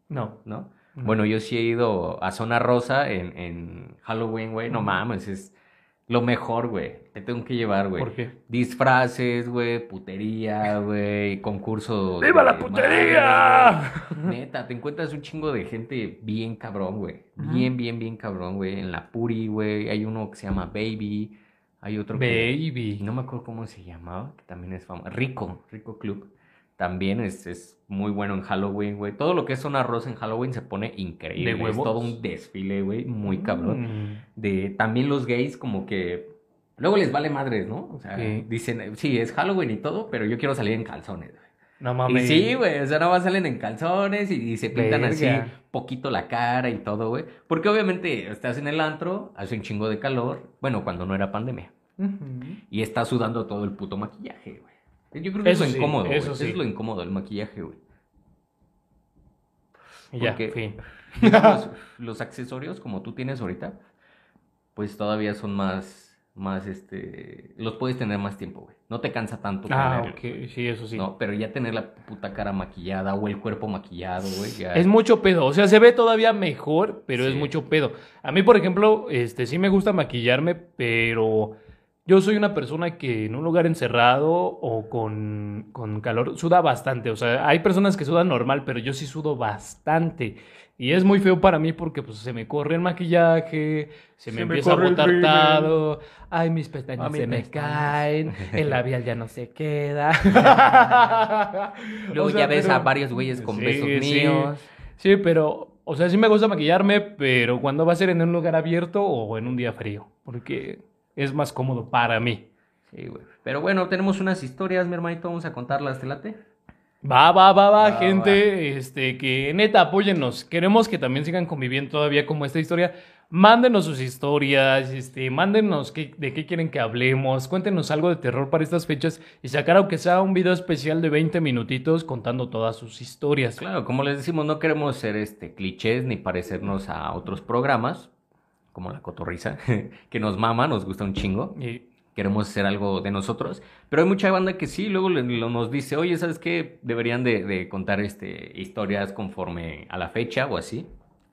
No. ¿no? No. Bueno, yo sí he ido a Zona Rosa en, en Halloween, güey. No mames, es lo mejor, güey. Te tengo que llevar, güey. ¿Por qué? Disfraces, güey, putería, güey, concurso. ¡Viva de la putería! madre. Neta, te encuentras un chingo de gente bien cabrón, güey. Bien, bien, bien cabrón, güey. En la Puri, güey. Hay uno que se llama Baby. Hay otro que... Baby. No me acuerdo cómo se llamaba, que también es famoso. Rico, Rico Club. También es, es muy bueno en Halloween, güey. Todo lo que es zona rosa en Halloween se pone increíble. ¿De Es todo un desfile, güey. Muy cabrón. Mm. De también los gays, como que. Luego les vale madres, ¿no? O sea, Sí. dicen, sí, es Halloween y todo, pero yo quiero salir en calzones, güey. No Y mames. sí, güey, o sea, nada más salen en calzones y, y se pintan así poquito la cara y todo, güey. Porque obviamente estás en el antro, hace un chingo de calor, bueno, cuando no era pandemia. Y está sudando todo el puto maquillaje, güey. Yo creo que Eso es sí, lo incómodo, eso sí. es lo incómodo, el maquillaje, güey. Y ya, Porque- fin. Digamos, los accesorios, como tú tienes ahorita, pues todavía son más, más, este, los puedes tener más tiempo, güey. No te cansa tanto Ah. Sí, eso sí. No, pero ya tener la puta cara maquillada o el cuerpo maquillado, güey, ya... Es mucho pedo, o sea, se ve todavía mejor, pero es mucho pedo. A mí, por ejemplo, este sí me gusta maquillarme, pero yo soy una persona que en un lugar encerrado o con, con calor suda bastante. O sea, hay personas que sudan normal, pero yo sí sudo bastante. Y es muy feo para mí porque pues se me corre el maquillaje, se me Se me empieza a botar todo, ay mis pestañas mis se me pestañas. caen, el labial ya no se queda. Luego O sea, ya ves pero- a varios güeyes con Sí, besos sí. míos. Sí, pero, o sea, sí me gusta maquillarme, pero cuando va a ser en un lugar abierto o en un día frío, porque es más cómodo para mí. Sí, güey. Pero bueno, tenemos unas historias, mi hermanito, vamos a contarlas, ¿te late? Va, va, va, va, Va, gente, este, que neta, apóyennos. Queremos que también sigan conviviendo todavía como esta historia. Mándenos sus historias, este, mándenos qué- de qué quieren que hablemos, cuéntenos algo de terror para estas fechas y sacar aunque sea un video especial de 20 minutitos contando todas sus historias. Claro, como les decimos, no queremos ser este clichés ni parecernos a otros programas, como la cotorriza, que nos mama, nos gusta un chingo. Y- Queremos hacer algo de nosotros, pero hay mucha banda que sí, luego le- lo- nos dice, oye, ¿sabes qué? Deberían de, de contar este, historias conforme a la fecha o así.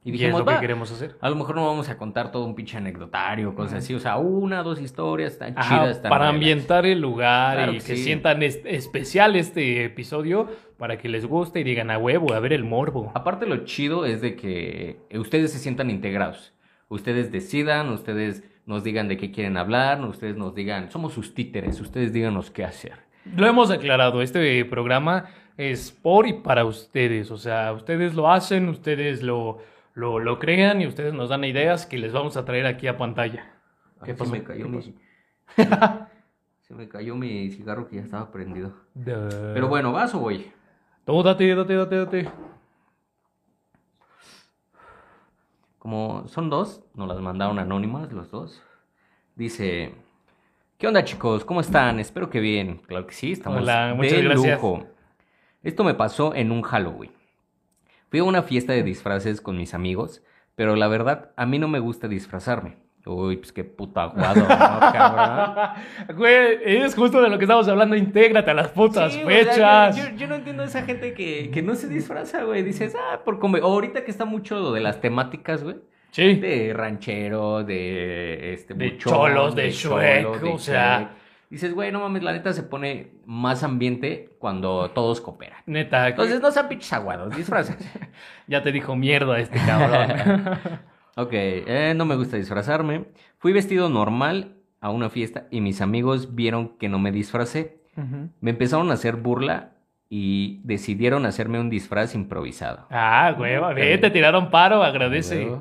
Y y es dijimos, lo que "Va, queremos hacer. a lo mejor no vamos a contar todo un pinche anecdotario, cosas así, o sea, una, dos historias, Ajá, chidas. para ambientar el lugar Claro y que que sí. sientan es- especial este episodio para que les guste y digan a huevo, a ver el morbo. Aparte lo chido es de que ustedes se sientan integrados. Ustedes decidan, ustedes nos digan de qué quieren hablar, ustedes nos digan, somos sus títeres, ustedes díganos qué hacer. Lo hemos aclarado, este programa es por y para ustedes, o sea, ustedes lo hacen, ustedes lo, lo, lo crean y ustedes nos dan ideas que les vamos a traer aquí a pantalla. ¿Qué pasó? Se me cayó ¿Qué mi... pasó? se me cayó mi cigarro que ya estaba prendido. Pero bueno, ¿vas o voy? Tú date, date, date, date. Como son dos, nos las mandaron anónimas los dos. Dice, ¿qué onda chicos? ¿Cómo están? Espero que bien. Claro que sí, estamos Hola, muchas de gracias. lujo. Esto me pasó en un Halloween. Fui a una fiesta de disfraces con mis amigos, pero la verdad, a mí no me gusta disfrazarme. Uy, pues qué puta guado, ¿no, cabrón? Güey, es justo de lo que estamos hablando, intégrate a las putas Sí, güey, o sea, fechas. yo, yo- yo no entiendo a esa gente que, que no se disfraza, güey. Dices, ah, por comer. O ahorita que está mucho lo de las temáticas, güey. Sí. De ranchero, de este De buchón, cholos, de Shrek, o sea. Shrek. Dices, güey, no mames, la neta se pone más ambiente cuando todos cooperan. Neta, Entonces no sean pinches aguados, disfraces. ya te dijo mierda este cabrón. ok, eh, no me gusta disfrazarme. Fui vestido normal a una fiesta y mis amigos vieron que no me disfracé. Me empezaron a hacer burla y decidieron hacerme un disfraz improvisado. Ah, güey, ve, te tiraron paro, agradece.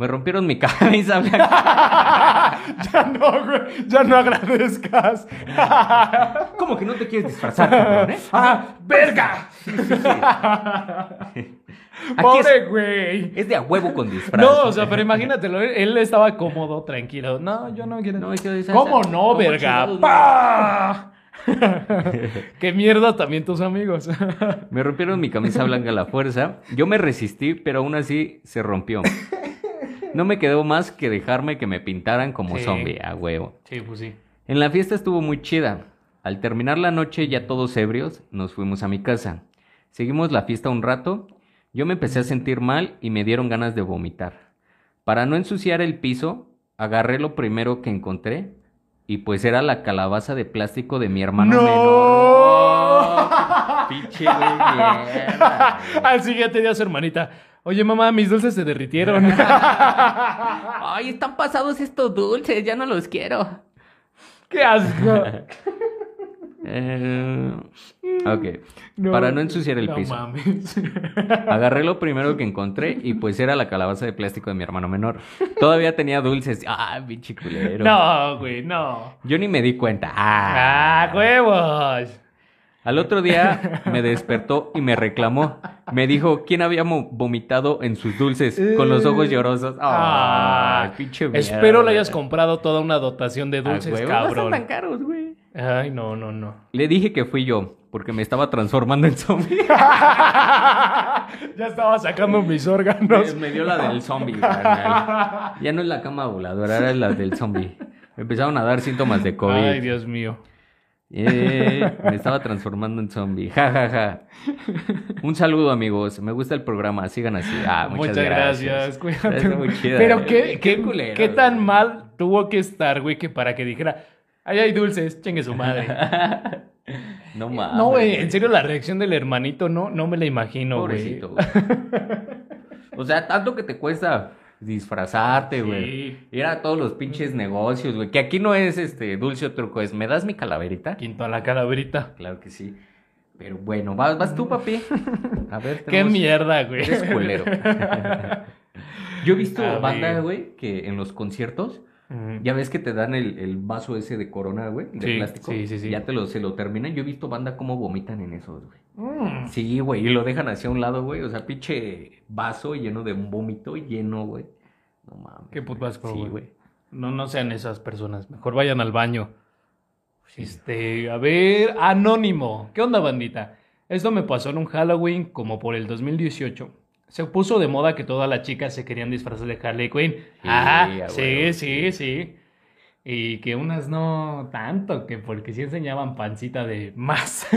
Me rompieron mi camisa blanca. ya no, güey, ya no agradezcas. ¿Cómo que no te quieres disfrazar, cabrón, eh? ¡Ah, verga! Pobre güey. es de a huevo con disfraz. No, o sea, pero imagínatelo, él, estaba cómodo, tranquilo. No, yo no quiero. No, ¿Cómo ¿cómo no, verga? ¡Pah! Qué mierda también tus amigos. Me rompieron mi camisa blanca a la fuerza. Yo me resistí, pero aún así se rompió. No me quedó más que dejarme que me pintaran como Sí. zombie, a huevo. sí, pues sí. En la fiesta estuvo muy chida. Al terminar la noche, ya todos ebrios, nos fuimos a mi casa. Seguimos la fiesta un rato. Yo me empecé a sentir mal y me dieron ganas de vomitar. Para no ensuciar el piso, agarré lo primero que encontré y pues era la calabaza de plástico de mi hermano ¡No! menor. Pinche güey, mierda, güey. Al siguiente día su hermanita. Oye, mamá, mis dulces se derritieron. Ay, están pasados estos dulces, ya no los quiero. ¡Qué asco! Eh, ok. No, Para no ensuciar el no piso. mames. Agarré lo primero que encontré y pues era la calabaza de plástico de mi hermano menor. Todavía tenía dulces. Ah, pinche culero. No, güey, no. Yo ni me di cuenta. Ah. ¡Ah, huevos! Al otro día me despertó y me reclamó. Me dijo quién había vomitado en sus dulces con los ojos llorosos. Ah, pinche mierda. Espero le hayas comprado toda una dotación de dulces, huevo, No están cabrón. tan caros, güey. Ay, no, no, no. Le dije que fui yo porque me estaba transformando en zombie. ya estaba sacando mis órganos. Me dio la del zombie. Ya no es la cama voladora, era la del zombie. Me empezaron a dar síntomas de COVID. Ay, Dios mío. Eh, me estaba transformando en zombie. Ja, ja, ja. Un saludo, amigos. Me gusta el programa. Sigan así. Ah, muchas, Muchas, gracias. Cuídate. Está muy chida, Pero eh. qué, qué, culero, qué tan güey. mal tuvo que estar, güey, que para que dijera, ay, hay dulces, chingue su madre. No mames. no, güey, en serio, la reacción del hermanito no, no me la imagino, güey. Pobrecito, güey. O sea, tanto que te cuesta disfrazarte, güey. Sí. Ir a todos los pinches negocios, güey. Que aquí no es este dulce o truco, es ¿me das mi calaverita? Quinto a la calaverita. Claro que sí. Pero bueno, vas, vas tú, papi. A ver, Qué mierda, güey. Eres culero. Yo he visto A banda, güey, que en los conciertos, Mm. ya ves que te dan el, el vaso ese de corona, güey, de Sí, plástico. sí, sí, sí. Ya te lo, se lo terminan. Yo he visto banda como vomitan en esos, güey. Mm. Sí, güey, y lo dejan hacia un lado, güey. O sea, pinche vaso lleno de un vómito lleno, güey. No mames. Qué puto asco, Sí, güey. güey. No, no sean esas personas. Mejor vayan al baño. Este, a ver, Anónimo. ¿Qué onda, bandita? Esto me pasó en un Halloween como por el 2018. Se puso de moda que todas las chicas se querían disfrazar de Harley Quinn. Sí, Ajá, a sí, huevo, sí, sí. Y que unas no tanto, que porque sí enseñaban pancita de más.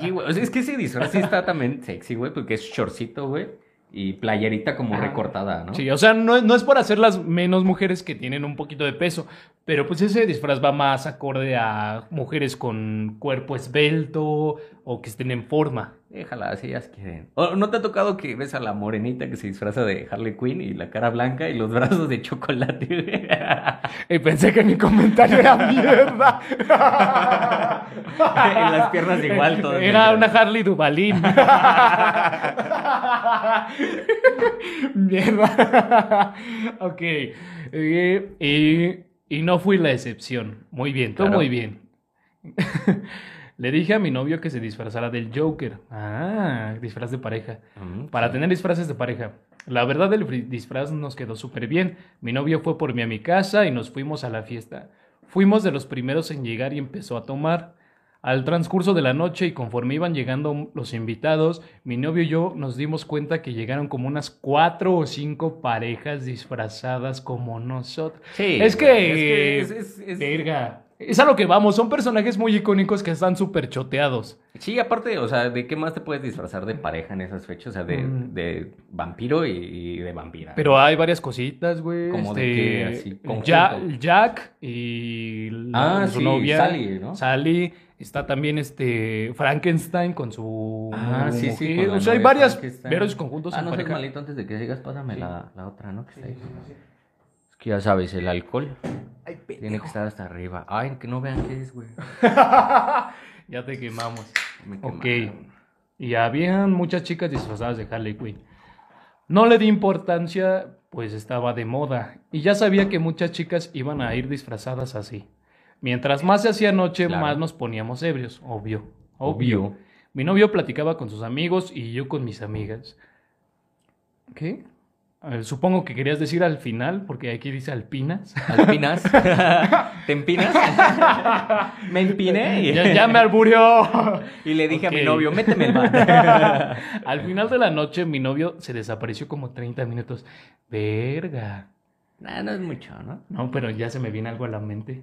Sí, güey. O sea, es que ese disfraz sí está también sexy, güey, porque es shortcito, güey. Y playerita como recortada, ¿no? Sí, o sea, no, no es por hacerlas menos mujeres que tienen un poquito de peso, pero pues ese disfraz va más acorde a mujeres con cuerpo esbelto o que estén en forma. Déjala, si ellas quieren. ¿O ¿No te ha tocado que ves a la morenita que se disfraza de Harley Quinn y la cara blanca y los brazos de chocolate? Y pensé que mi comentario era mierda. En las piernas igual, todas Era una. Harley Duvalín. mierda. ok. Eh, y, y no fui la excepción. Muy bien, todo Claro. muy bien. Le dije a mi novio que se disfrazara del Joker. Ah, disfraz de pareja. Mm, Para tener disfraces de pareja. La verdad, el disfraz nos quedó súper bien. Mi novio fue por mí a mi casa y nos fuimos a la fiesta. Fuimos de los primeros en llegar y empezó a tomar. Al transcurso de la noche y conforme iban llegando los invitados, mi novio y yo nos dimos cuenta que llegaron como unas cuatro o cinco parejas disfrazadas como nosotros. Sí, es que... es que es- es- es- Verga. Es a lo que vamos, son personajes muy icónicos que están súper choteados. Sí, aparte, o sea, ¿de qué más te puedes disfrazar de pareja en esas fechas? O sea, de, Mm. de vampiro y, y de vampira. Pero hay varias cositas, güey. ¿Cómo de qué? Así, conjunto. Ja- Jack y la- Ah, su sí, novia. Sally, ¿no? Sally. Está también este Frankenstein con su Ah, sí, sí. mujer. O sea, hay varias, varios conjuntos Ah, en no seas malito antes de que sigas, pásame la, la otra, ¿no? Que está ahí. Es que ya sabes, el alcohol tiene que estar hasta arriba. Ay, que no vean qué es, güey. ya te quemamos. Me Ok. quemaron. Y habían muchas chicas disfrazadas de Harley Quinn. No le di importancia, pues estaba de moda. Y ya sabía que muchas chicas iban a ir disfrazadas así. Mientras más se hacía noche, Claro. más nos poníamos ebrios. Obvio. Obvio. Mi novio platicaba con sus amigos y yo con mis amigas. ¿Qué? Eh, supongo que querías decir al final, porque aquí dice alpinas. ¿Alpinas? ¿Te empinas? me empiné y, ya, ya me alburió. y le dije a mi novio, méteme el bar. Al final de la noche, mi novio se desapareció como 30 minutos. Verga. nah, no es mucho, ¿no? No, pero ya se me viene algo a la mente.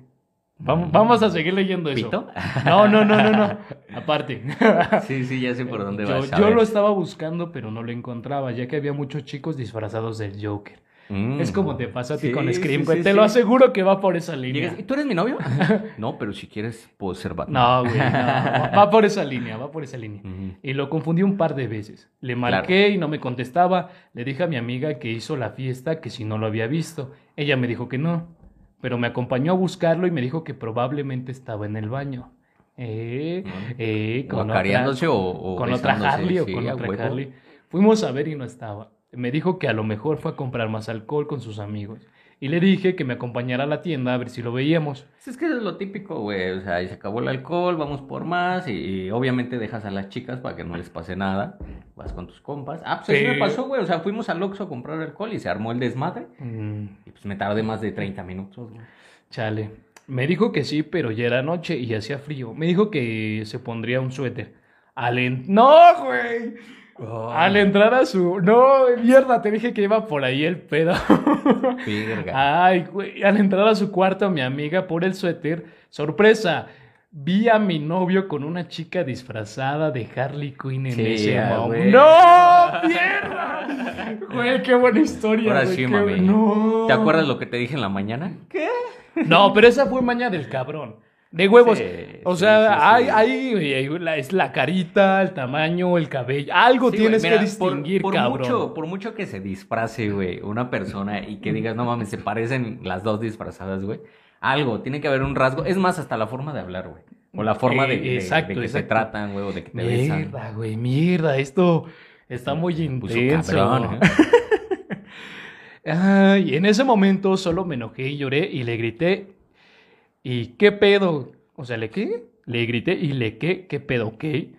Vamos, vamos a seguir leyendo eso. ¿Pito? No, no, no, no, no. Aparte. Sí, sí, ya sé por dónde Yo, vas. yo ver. lo estaba buscando, pero no lo encontraba, ya que había muchos chicos disfrazados del Joker. Mm. Es como te pasa a ti Sí, con Scream, sí. Te lo aseguro que va por esa línea. Llegas, ¿y tú eres mi novio? no, pero si quieres, puedo ser Batman. No, güey, no. Va, por esa línea, va por esa línea. Y lo confundí un par de veces. Le marqué y no me contestaba. Le dije a mi amiga que hizo la fiesta que si no lo había visto. Ella me dijo que no. Pero me acompañó a buscarlo y me dijo que probablemente estaba en el baño. Eh, eh, con otra, o, o con otra Harley o con otra. Harley. Fuimos a ver y no estaba. Me dijo que a lo mejor fue a comprar más alcohol con sus amigos. Y le dije que me acompañara a la tienda a ver si lo veíamos. Pues Es que eso es lo típico, güey. O sea, se acabó el alcohol, vamos por más. Y, y obviamente dejas a las chicas para que no les pase nada. Vas con tus compas. Ah, pues así Sí. me pasó, güey. O sea, fuimos al Oxxo a comprar alcohol y se armó el desmadre. Mm, Y pues me tardé más de 30 minutos, güey. Chale. Me dijo que sí, pero ya era noche y hacía frío. Me dijo que se pondría un suéter. Al en- ¡No, güey! Al entrar a su... No, mierda, te dije que iba por ahí el pedo. Verga. Ay, güey. Al entrar a su cuarto, mi amiga por el suéter, sorpresa. Vi a mi novio con una chica disfrazada de Harley Quinn en Sí, ese ah, momento. ¡No! ¡Mierda! Güey, qué buena historia. Ahora güey, sí, mami. No. ¿Te acuerdas lo que te dije en la mañana? ¿Qué? No, pero esa fue maña del cabrón. De huevos. Sí, o sea, sí, hay, sí. hay, güey, la, es la carita, el tamaño, el cabello. Algo tienes güey, que distinguir, por, por cabrón. Mucho, por mucho que se disfrace, güey, una persona y que digas, no mames, se parecen las dos disfrazadas, güey. Algo, tiene que haber un rasgo. Es más, hasta la forma de hablar, güey. O la forma de, Eh, de- de exacto, que se tratan, güey, o de que te besan. Mierda, güey, mierda. Esto está muy intenso. cabrón, ¿eh? Ay, en ese momento solo me enojé y lloré y le grité. ¿Y qué pedo? O sea, ¿le qué? Le grité y le qué, ¿qué pedo? ¿Qué?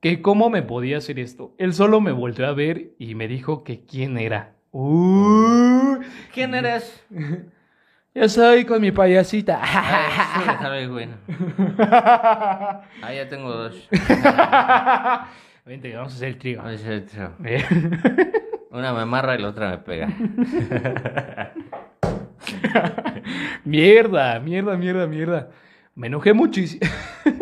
¿Que cómo me podía hacer esto? Él solo me volvió a ver y me dijo que quién era. Uh, ¿Quién eres? yo soy con mi payasita. Ah, lo sabe, güey. Ah, ya tengo dos. Vente, vamos a hacer el trío. Ay, sí, sí. Una me amarra y la otra me pega. Mierda, mierda, mierda, mierda. Me enojé muchísimo.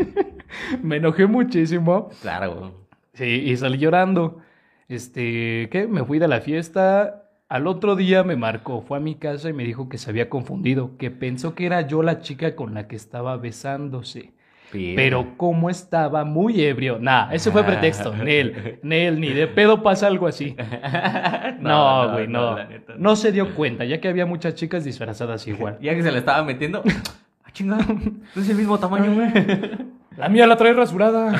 me enojé muchísimo. Claro. Sí, y salí llorando. Este, ¿qué? Me fui de la fiesta. Al otro día me marcó, fue a mi casa y me dijo que se había confundido, que pensó que era yo la chica con la que estaba besándose. Pero como estaba muy ebrio, nah, ese fue pretexto, Nel, Nel, ni de pedo pasa algo así. No, güey, no. la No se dio cuenta, ya que había muchas chicas disfrazadas igual. Ya que se le estaba metiendo. Ah, chingada. Es el mismo tamaño, güey. La mía la trae rasurada.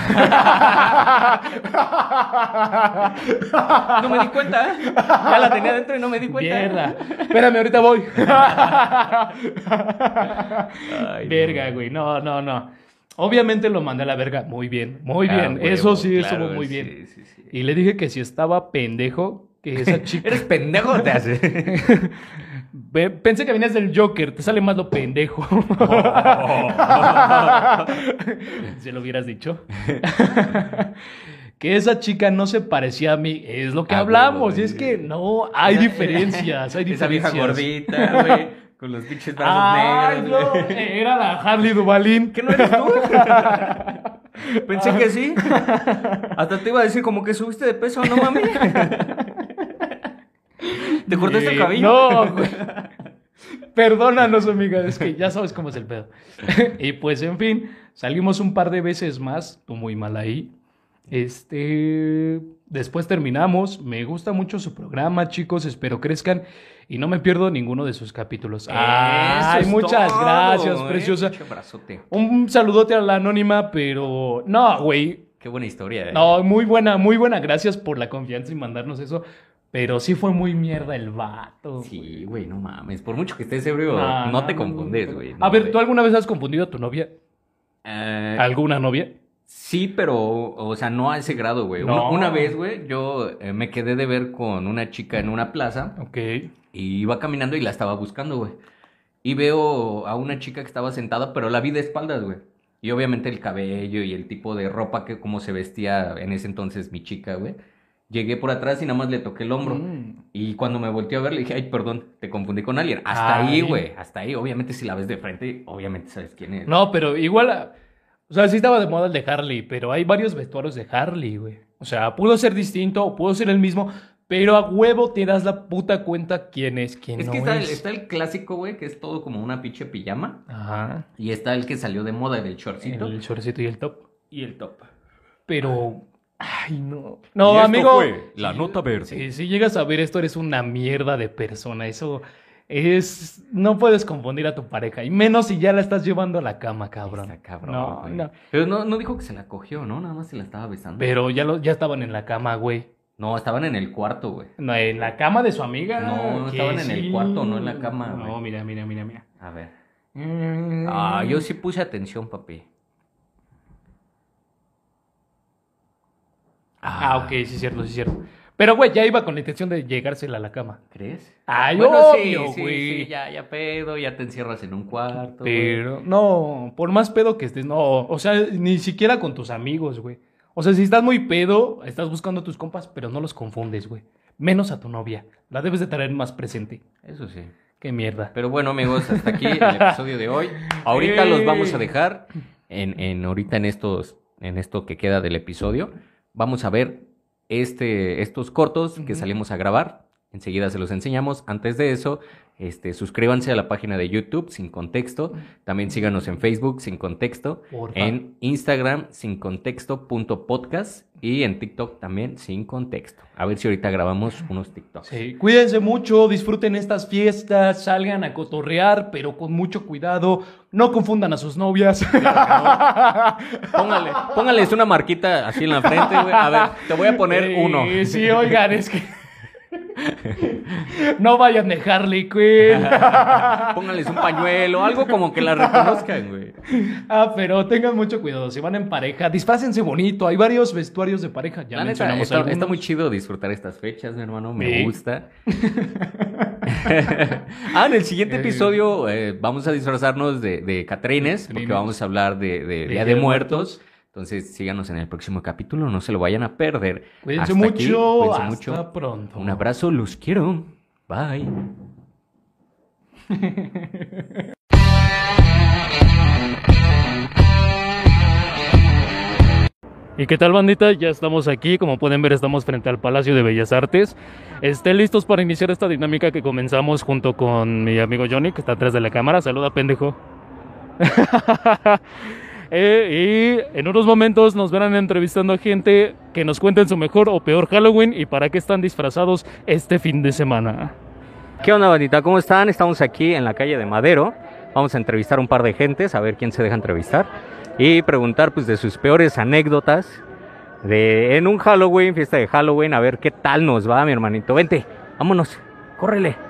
No me di cuenta. ¿eh? Ya la tenía dentro y no me di cuenta. Mierda. Espérame, ahorita voy. Ay, verga, güey. No, no, no. Obviamente lo mandé a la verga. Muy bien, muy Ah, bien. huevo, Eso sí claro, estuvo muy sí, bien. sí, sí. Y le dije que si estaba pendejo, que esa chica. ¿Eres pendejo te hace? Pensé que venías del Joker, te sale más lo pendejo. si lo hubieras dicho. que esa chica no se parecía a mí, es lo que Ah, hablamos. y es que no, hay diferencias, hay Esa vieja diferencias. gordita, güey. Con los pinches brazos Ay, negros. no, era la Harley Duvalín. ¿Qué no eres tú? Pensé que sí. Hasta te iba a decir como que subiste de peso, no mami. ¿Te cortaste el cabello? No, güey. Perdónanos, amiga, es que ya sabes cómo es el pedo. y pues, en fin, salimos un par de veces más, tú muy mal ahí. Este, después terminamos. Me gusta mucho su programa, chicos. Espero crezcan y no me pierdo ninguno de sus capítulos. Ay, Eso es muchas todo, gracias, eh, preciosa. Un saludote a la anónima, pero no, güey. Qué buena historia, eh. No, muy buena, muy buena. Gracias por la confianza y mandarnos eso. Pero sí fue muy mierda el vato. Sí, güey, no mames. Por mucho que estés ebrio, No, te confundes, no. güey. A ver. ¿tú alguna vez has confundido a tu novia? Eh, ¿Alguna novia? Sí, pero, o sea, no a ese grado, güey. No. Una, una vez, güey, yo eh, me quedé de ver con una chica en una plaza Ok. y iba caminando y la estaba buscando, güey. Y veo a una chica que estaba sentada, pero la vi de espaldas, güey. Y obviamente el cabello y el tipo de ropa que como se vestía en ese entonces mi chica, güey. Llegué por atrás y nada más le toqué el hombro. Mm. Y cuando me volteé a ver, le dije, ay, perdón, te confundí con alguien. Hasta ahí, güey, hasta ahí. Obviamente si la ves de frente, obviamente sabes quién es. No, pero igual. a- O sea, sí estaba de moda el de Harley, pero hay varios vestuarios de Harley, güey. O sea, pudo ser distinto pudo ser el mismo, pero a huevo te das la puta cuenta quién es, quién Es no que está, el, es. está el clásico, güey, que es todo como una pinche pijama. Ajá. Y está el que salió de moda del shortcito. El shortcito y el top. Y el top. Pero. Ay, no. Y No, esto amigo. fue la nota verde. Si, si llegas a ver esto, eres una mierda de persona. Eso es. No puedes confundir a tu pareja. Y menos si ya la estás llevando a la cama, cabrón. No, no. Pero no, no dijo que se la cogió, ¿no? Nada más se la estaba besando. Pero ya, lo, ya estaban en la cama, güey. No, estaban en el cuarto, güey. No, en la cama de su amiga. No, estaban en el cuarto, no en la cama, No, güey. mira, mira, mira, mira. A ver. Mm. Ah, yo sí puse atención, papi. Ah, ok, sí es cierto, sí es cierto. Pero, güey, ya iba con la intención de llegársela a la cama. ¿Crees? Ay, bueno, obvio, sí, sí, güey. sí, ya, ya pedo, ya te encierras en un cuarto. güey. Pero, no, por más pedo que estés, no, o sea, ni siquiera con tus amigos, güey. O sea, si estás muy pedo, estás buscando a tus compas, pero no los confundes, güey. Menos a tu novia. La debes de traer más presente. Eso sí. Qué mierda. Pero bueno, amigos, hasta aquí el episodio de hoy. Ahorita los vamos a dejar en, en ahorita en estos, en esto que queda del episodio. Vamos a ver este, estos cortos que salimos a grabar. Enseguida se los enseñamos. Antes de eso, Este, suscríbanse a la página de YouTube sin contexto. También síganos en Facebook sin contexto. Porfa. En Instagram sin contexto.podcast y en TikTok también sin contexto. A ver si ahorita grabamos unos TikToks. Sí, cuídense mucho, disfruten estas fiestas, salgan a cotorrear, pero con mucho cuidado. No confundan a sus novias. Póngale, póngales una marquita así en la frente, güey. A ver, te voy a poner Sí, uno. Sí, oigan, es que. no vayan de Harley Quinn. Póngales un pañuelo, algo como que la reconozcan, güey. ah, pero tengan mucho cuidado. Si van en pareja, disfrácense bonito. Hay varios vestuarios de pareja. Ya La neta, mencionamos está, algunos. está muy chido disfrutar estas fechas, mi hermano. Me Sí. gusta. ah, en el siguiente Eh. episodio eh, vamos a disfrazarnos de, de Catrines, porque vamos a hablar de, de Día Día de de Muertos. Muertos. Entonces síganos en el próximo capítulo, no se lo vayan a perder. Cuídense Hasta mucho. aquí, cuídense Hasta mucho. pronto. Un abrazo, los quiero. Bye. ¿Y qué tal, bandita? Ya estamos aquí. Como pueden ver, estamos frente al Palacio de Bellas Artes. Estén listos para iniciar esta dinámica que comenzamos junto con mi amigo Johnny, que está atrás de la cámara. Saluda, pendejo. Eh, y en unos momentos nos verán entrevistando a gente que nos cuenten su mejor o peor Halloween y para qué están disfrazados este fin de semana. ¿Qué onda, bandita? ¿Cómo están? Estamos aquí en la calle de Madero. Vamos a entrevistar un par de gentes, a ver quién se deja entrevistar. Y preguntar, pues, de sus peores anécdotas de en un Halloween, fiesta de Halloween, a ver qué tal nos va, mi hermanito. Vente, vámonos, córrele.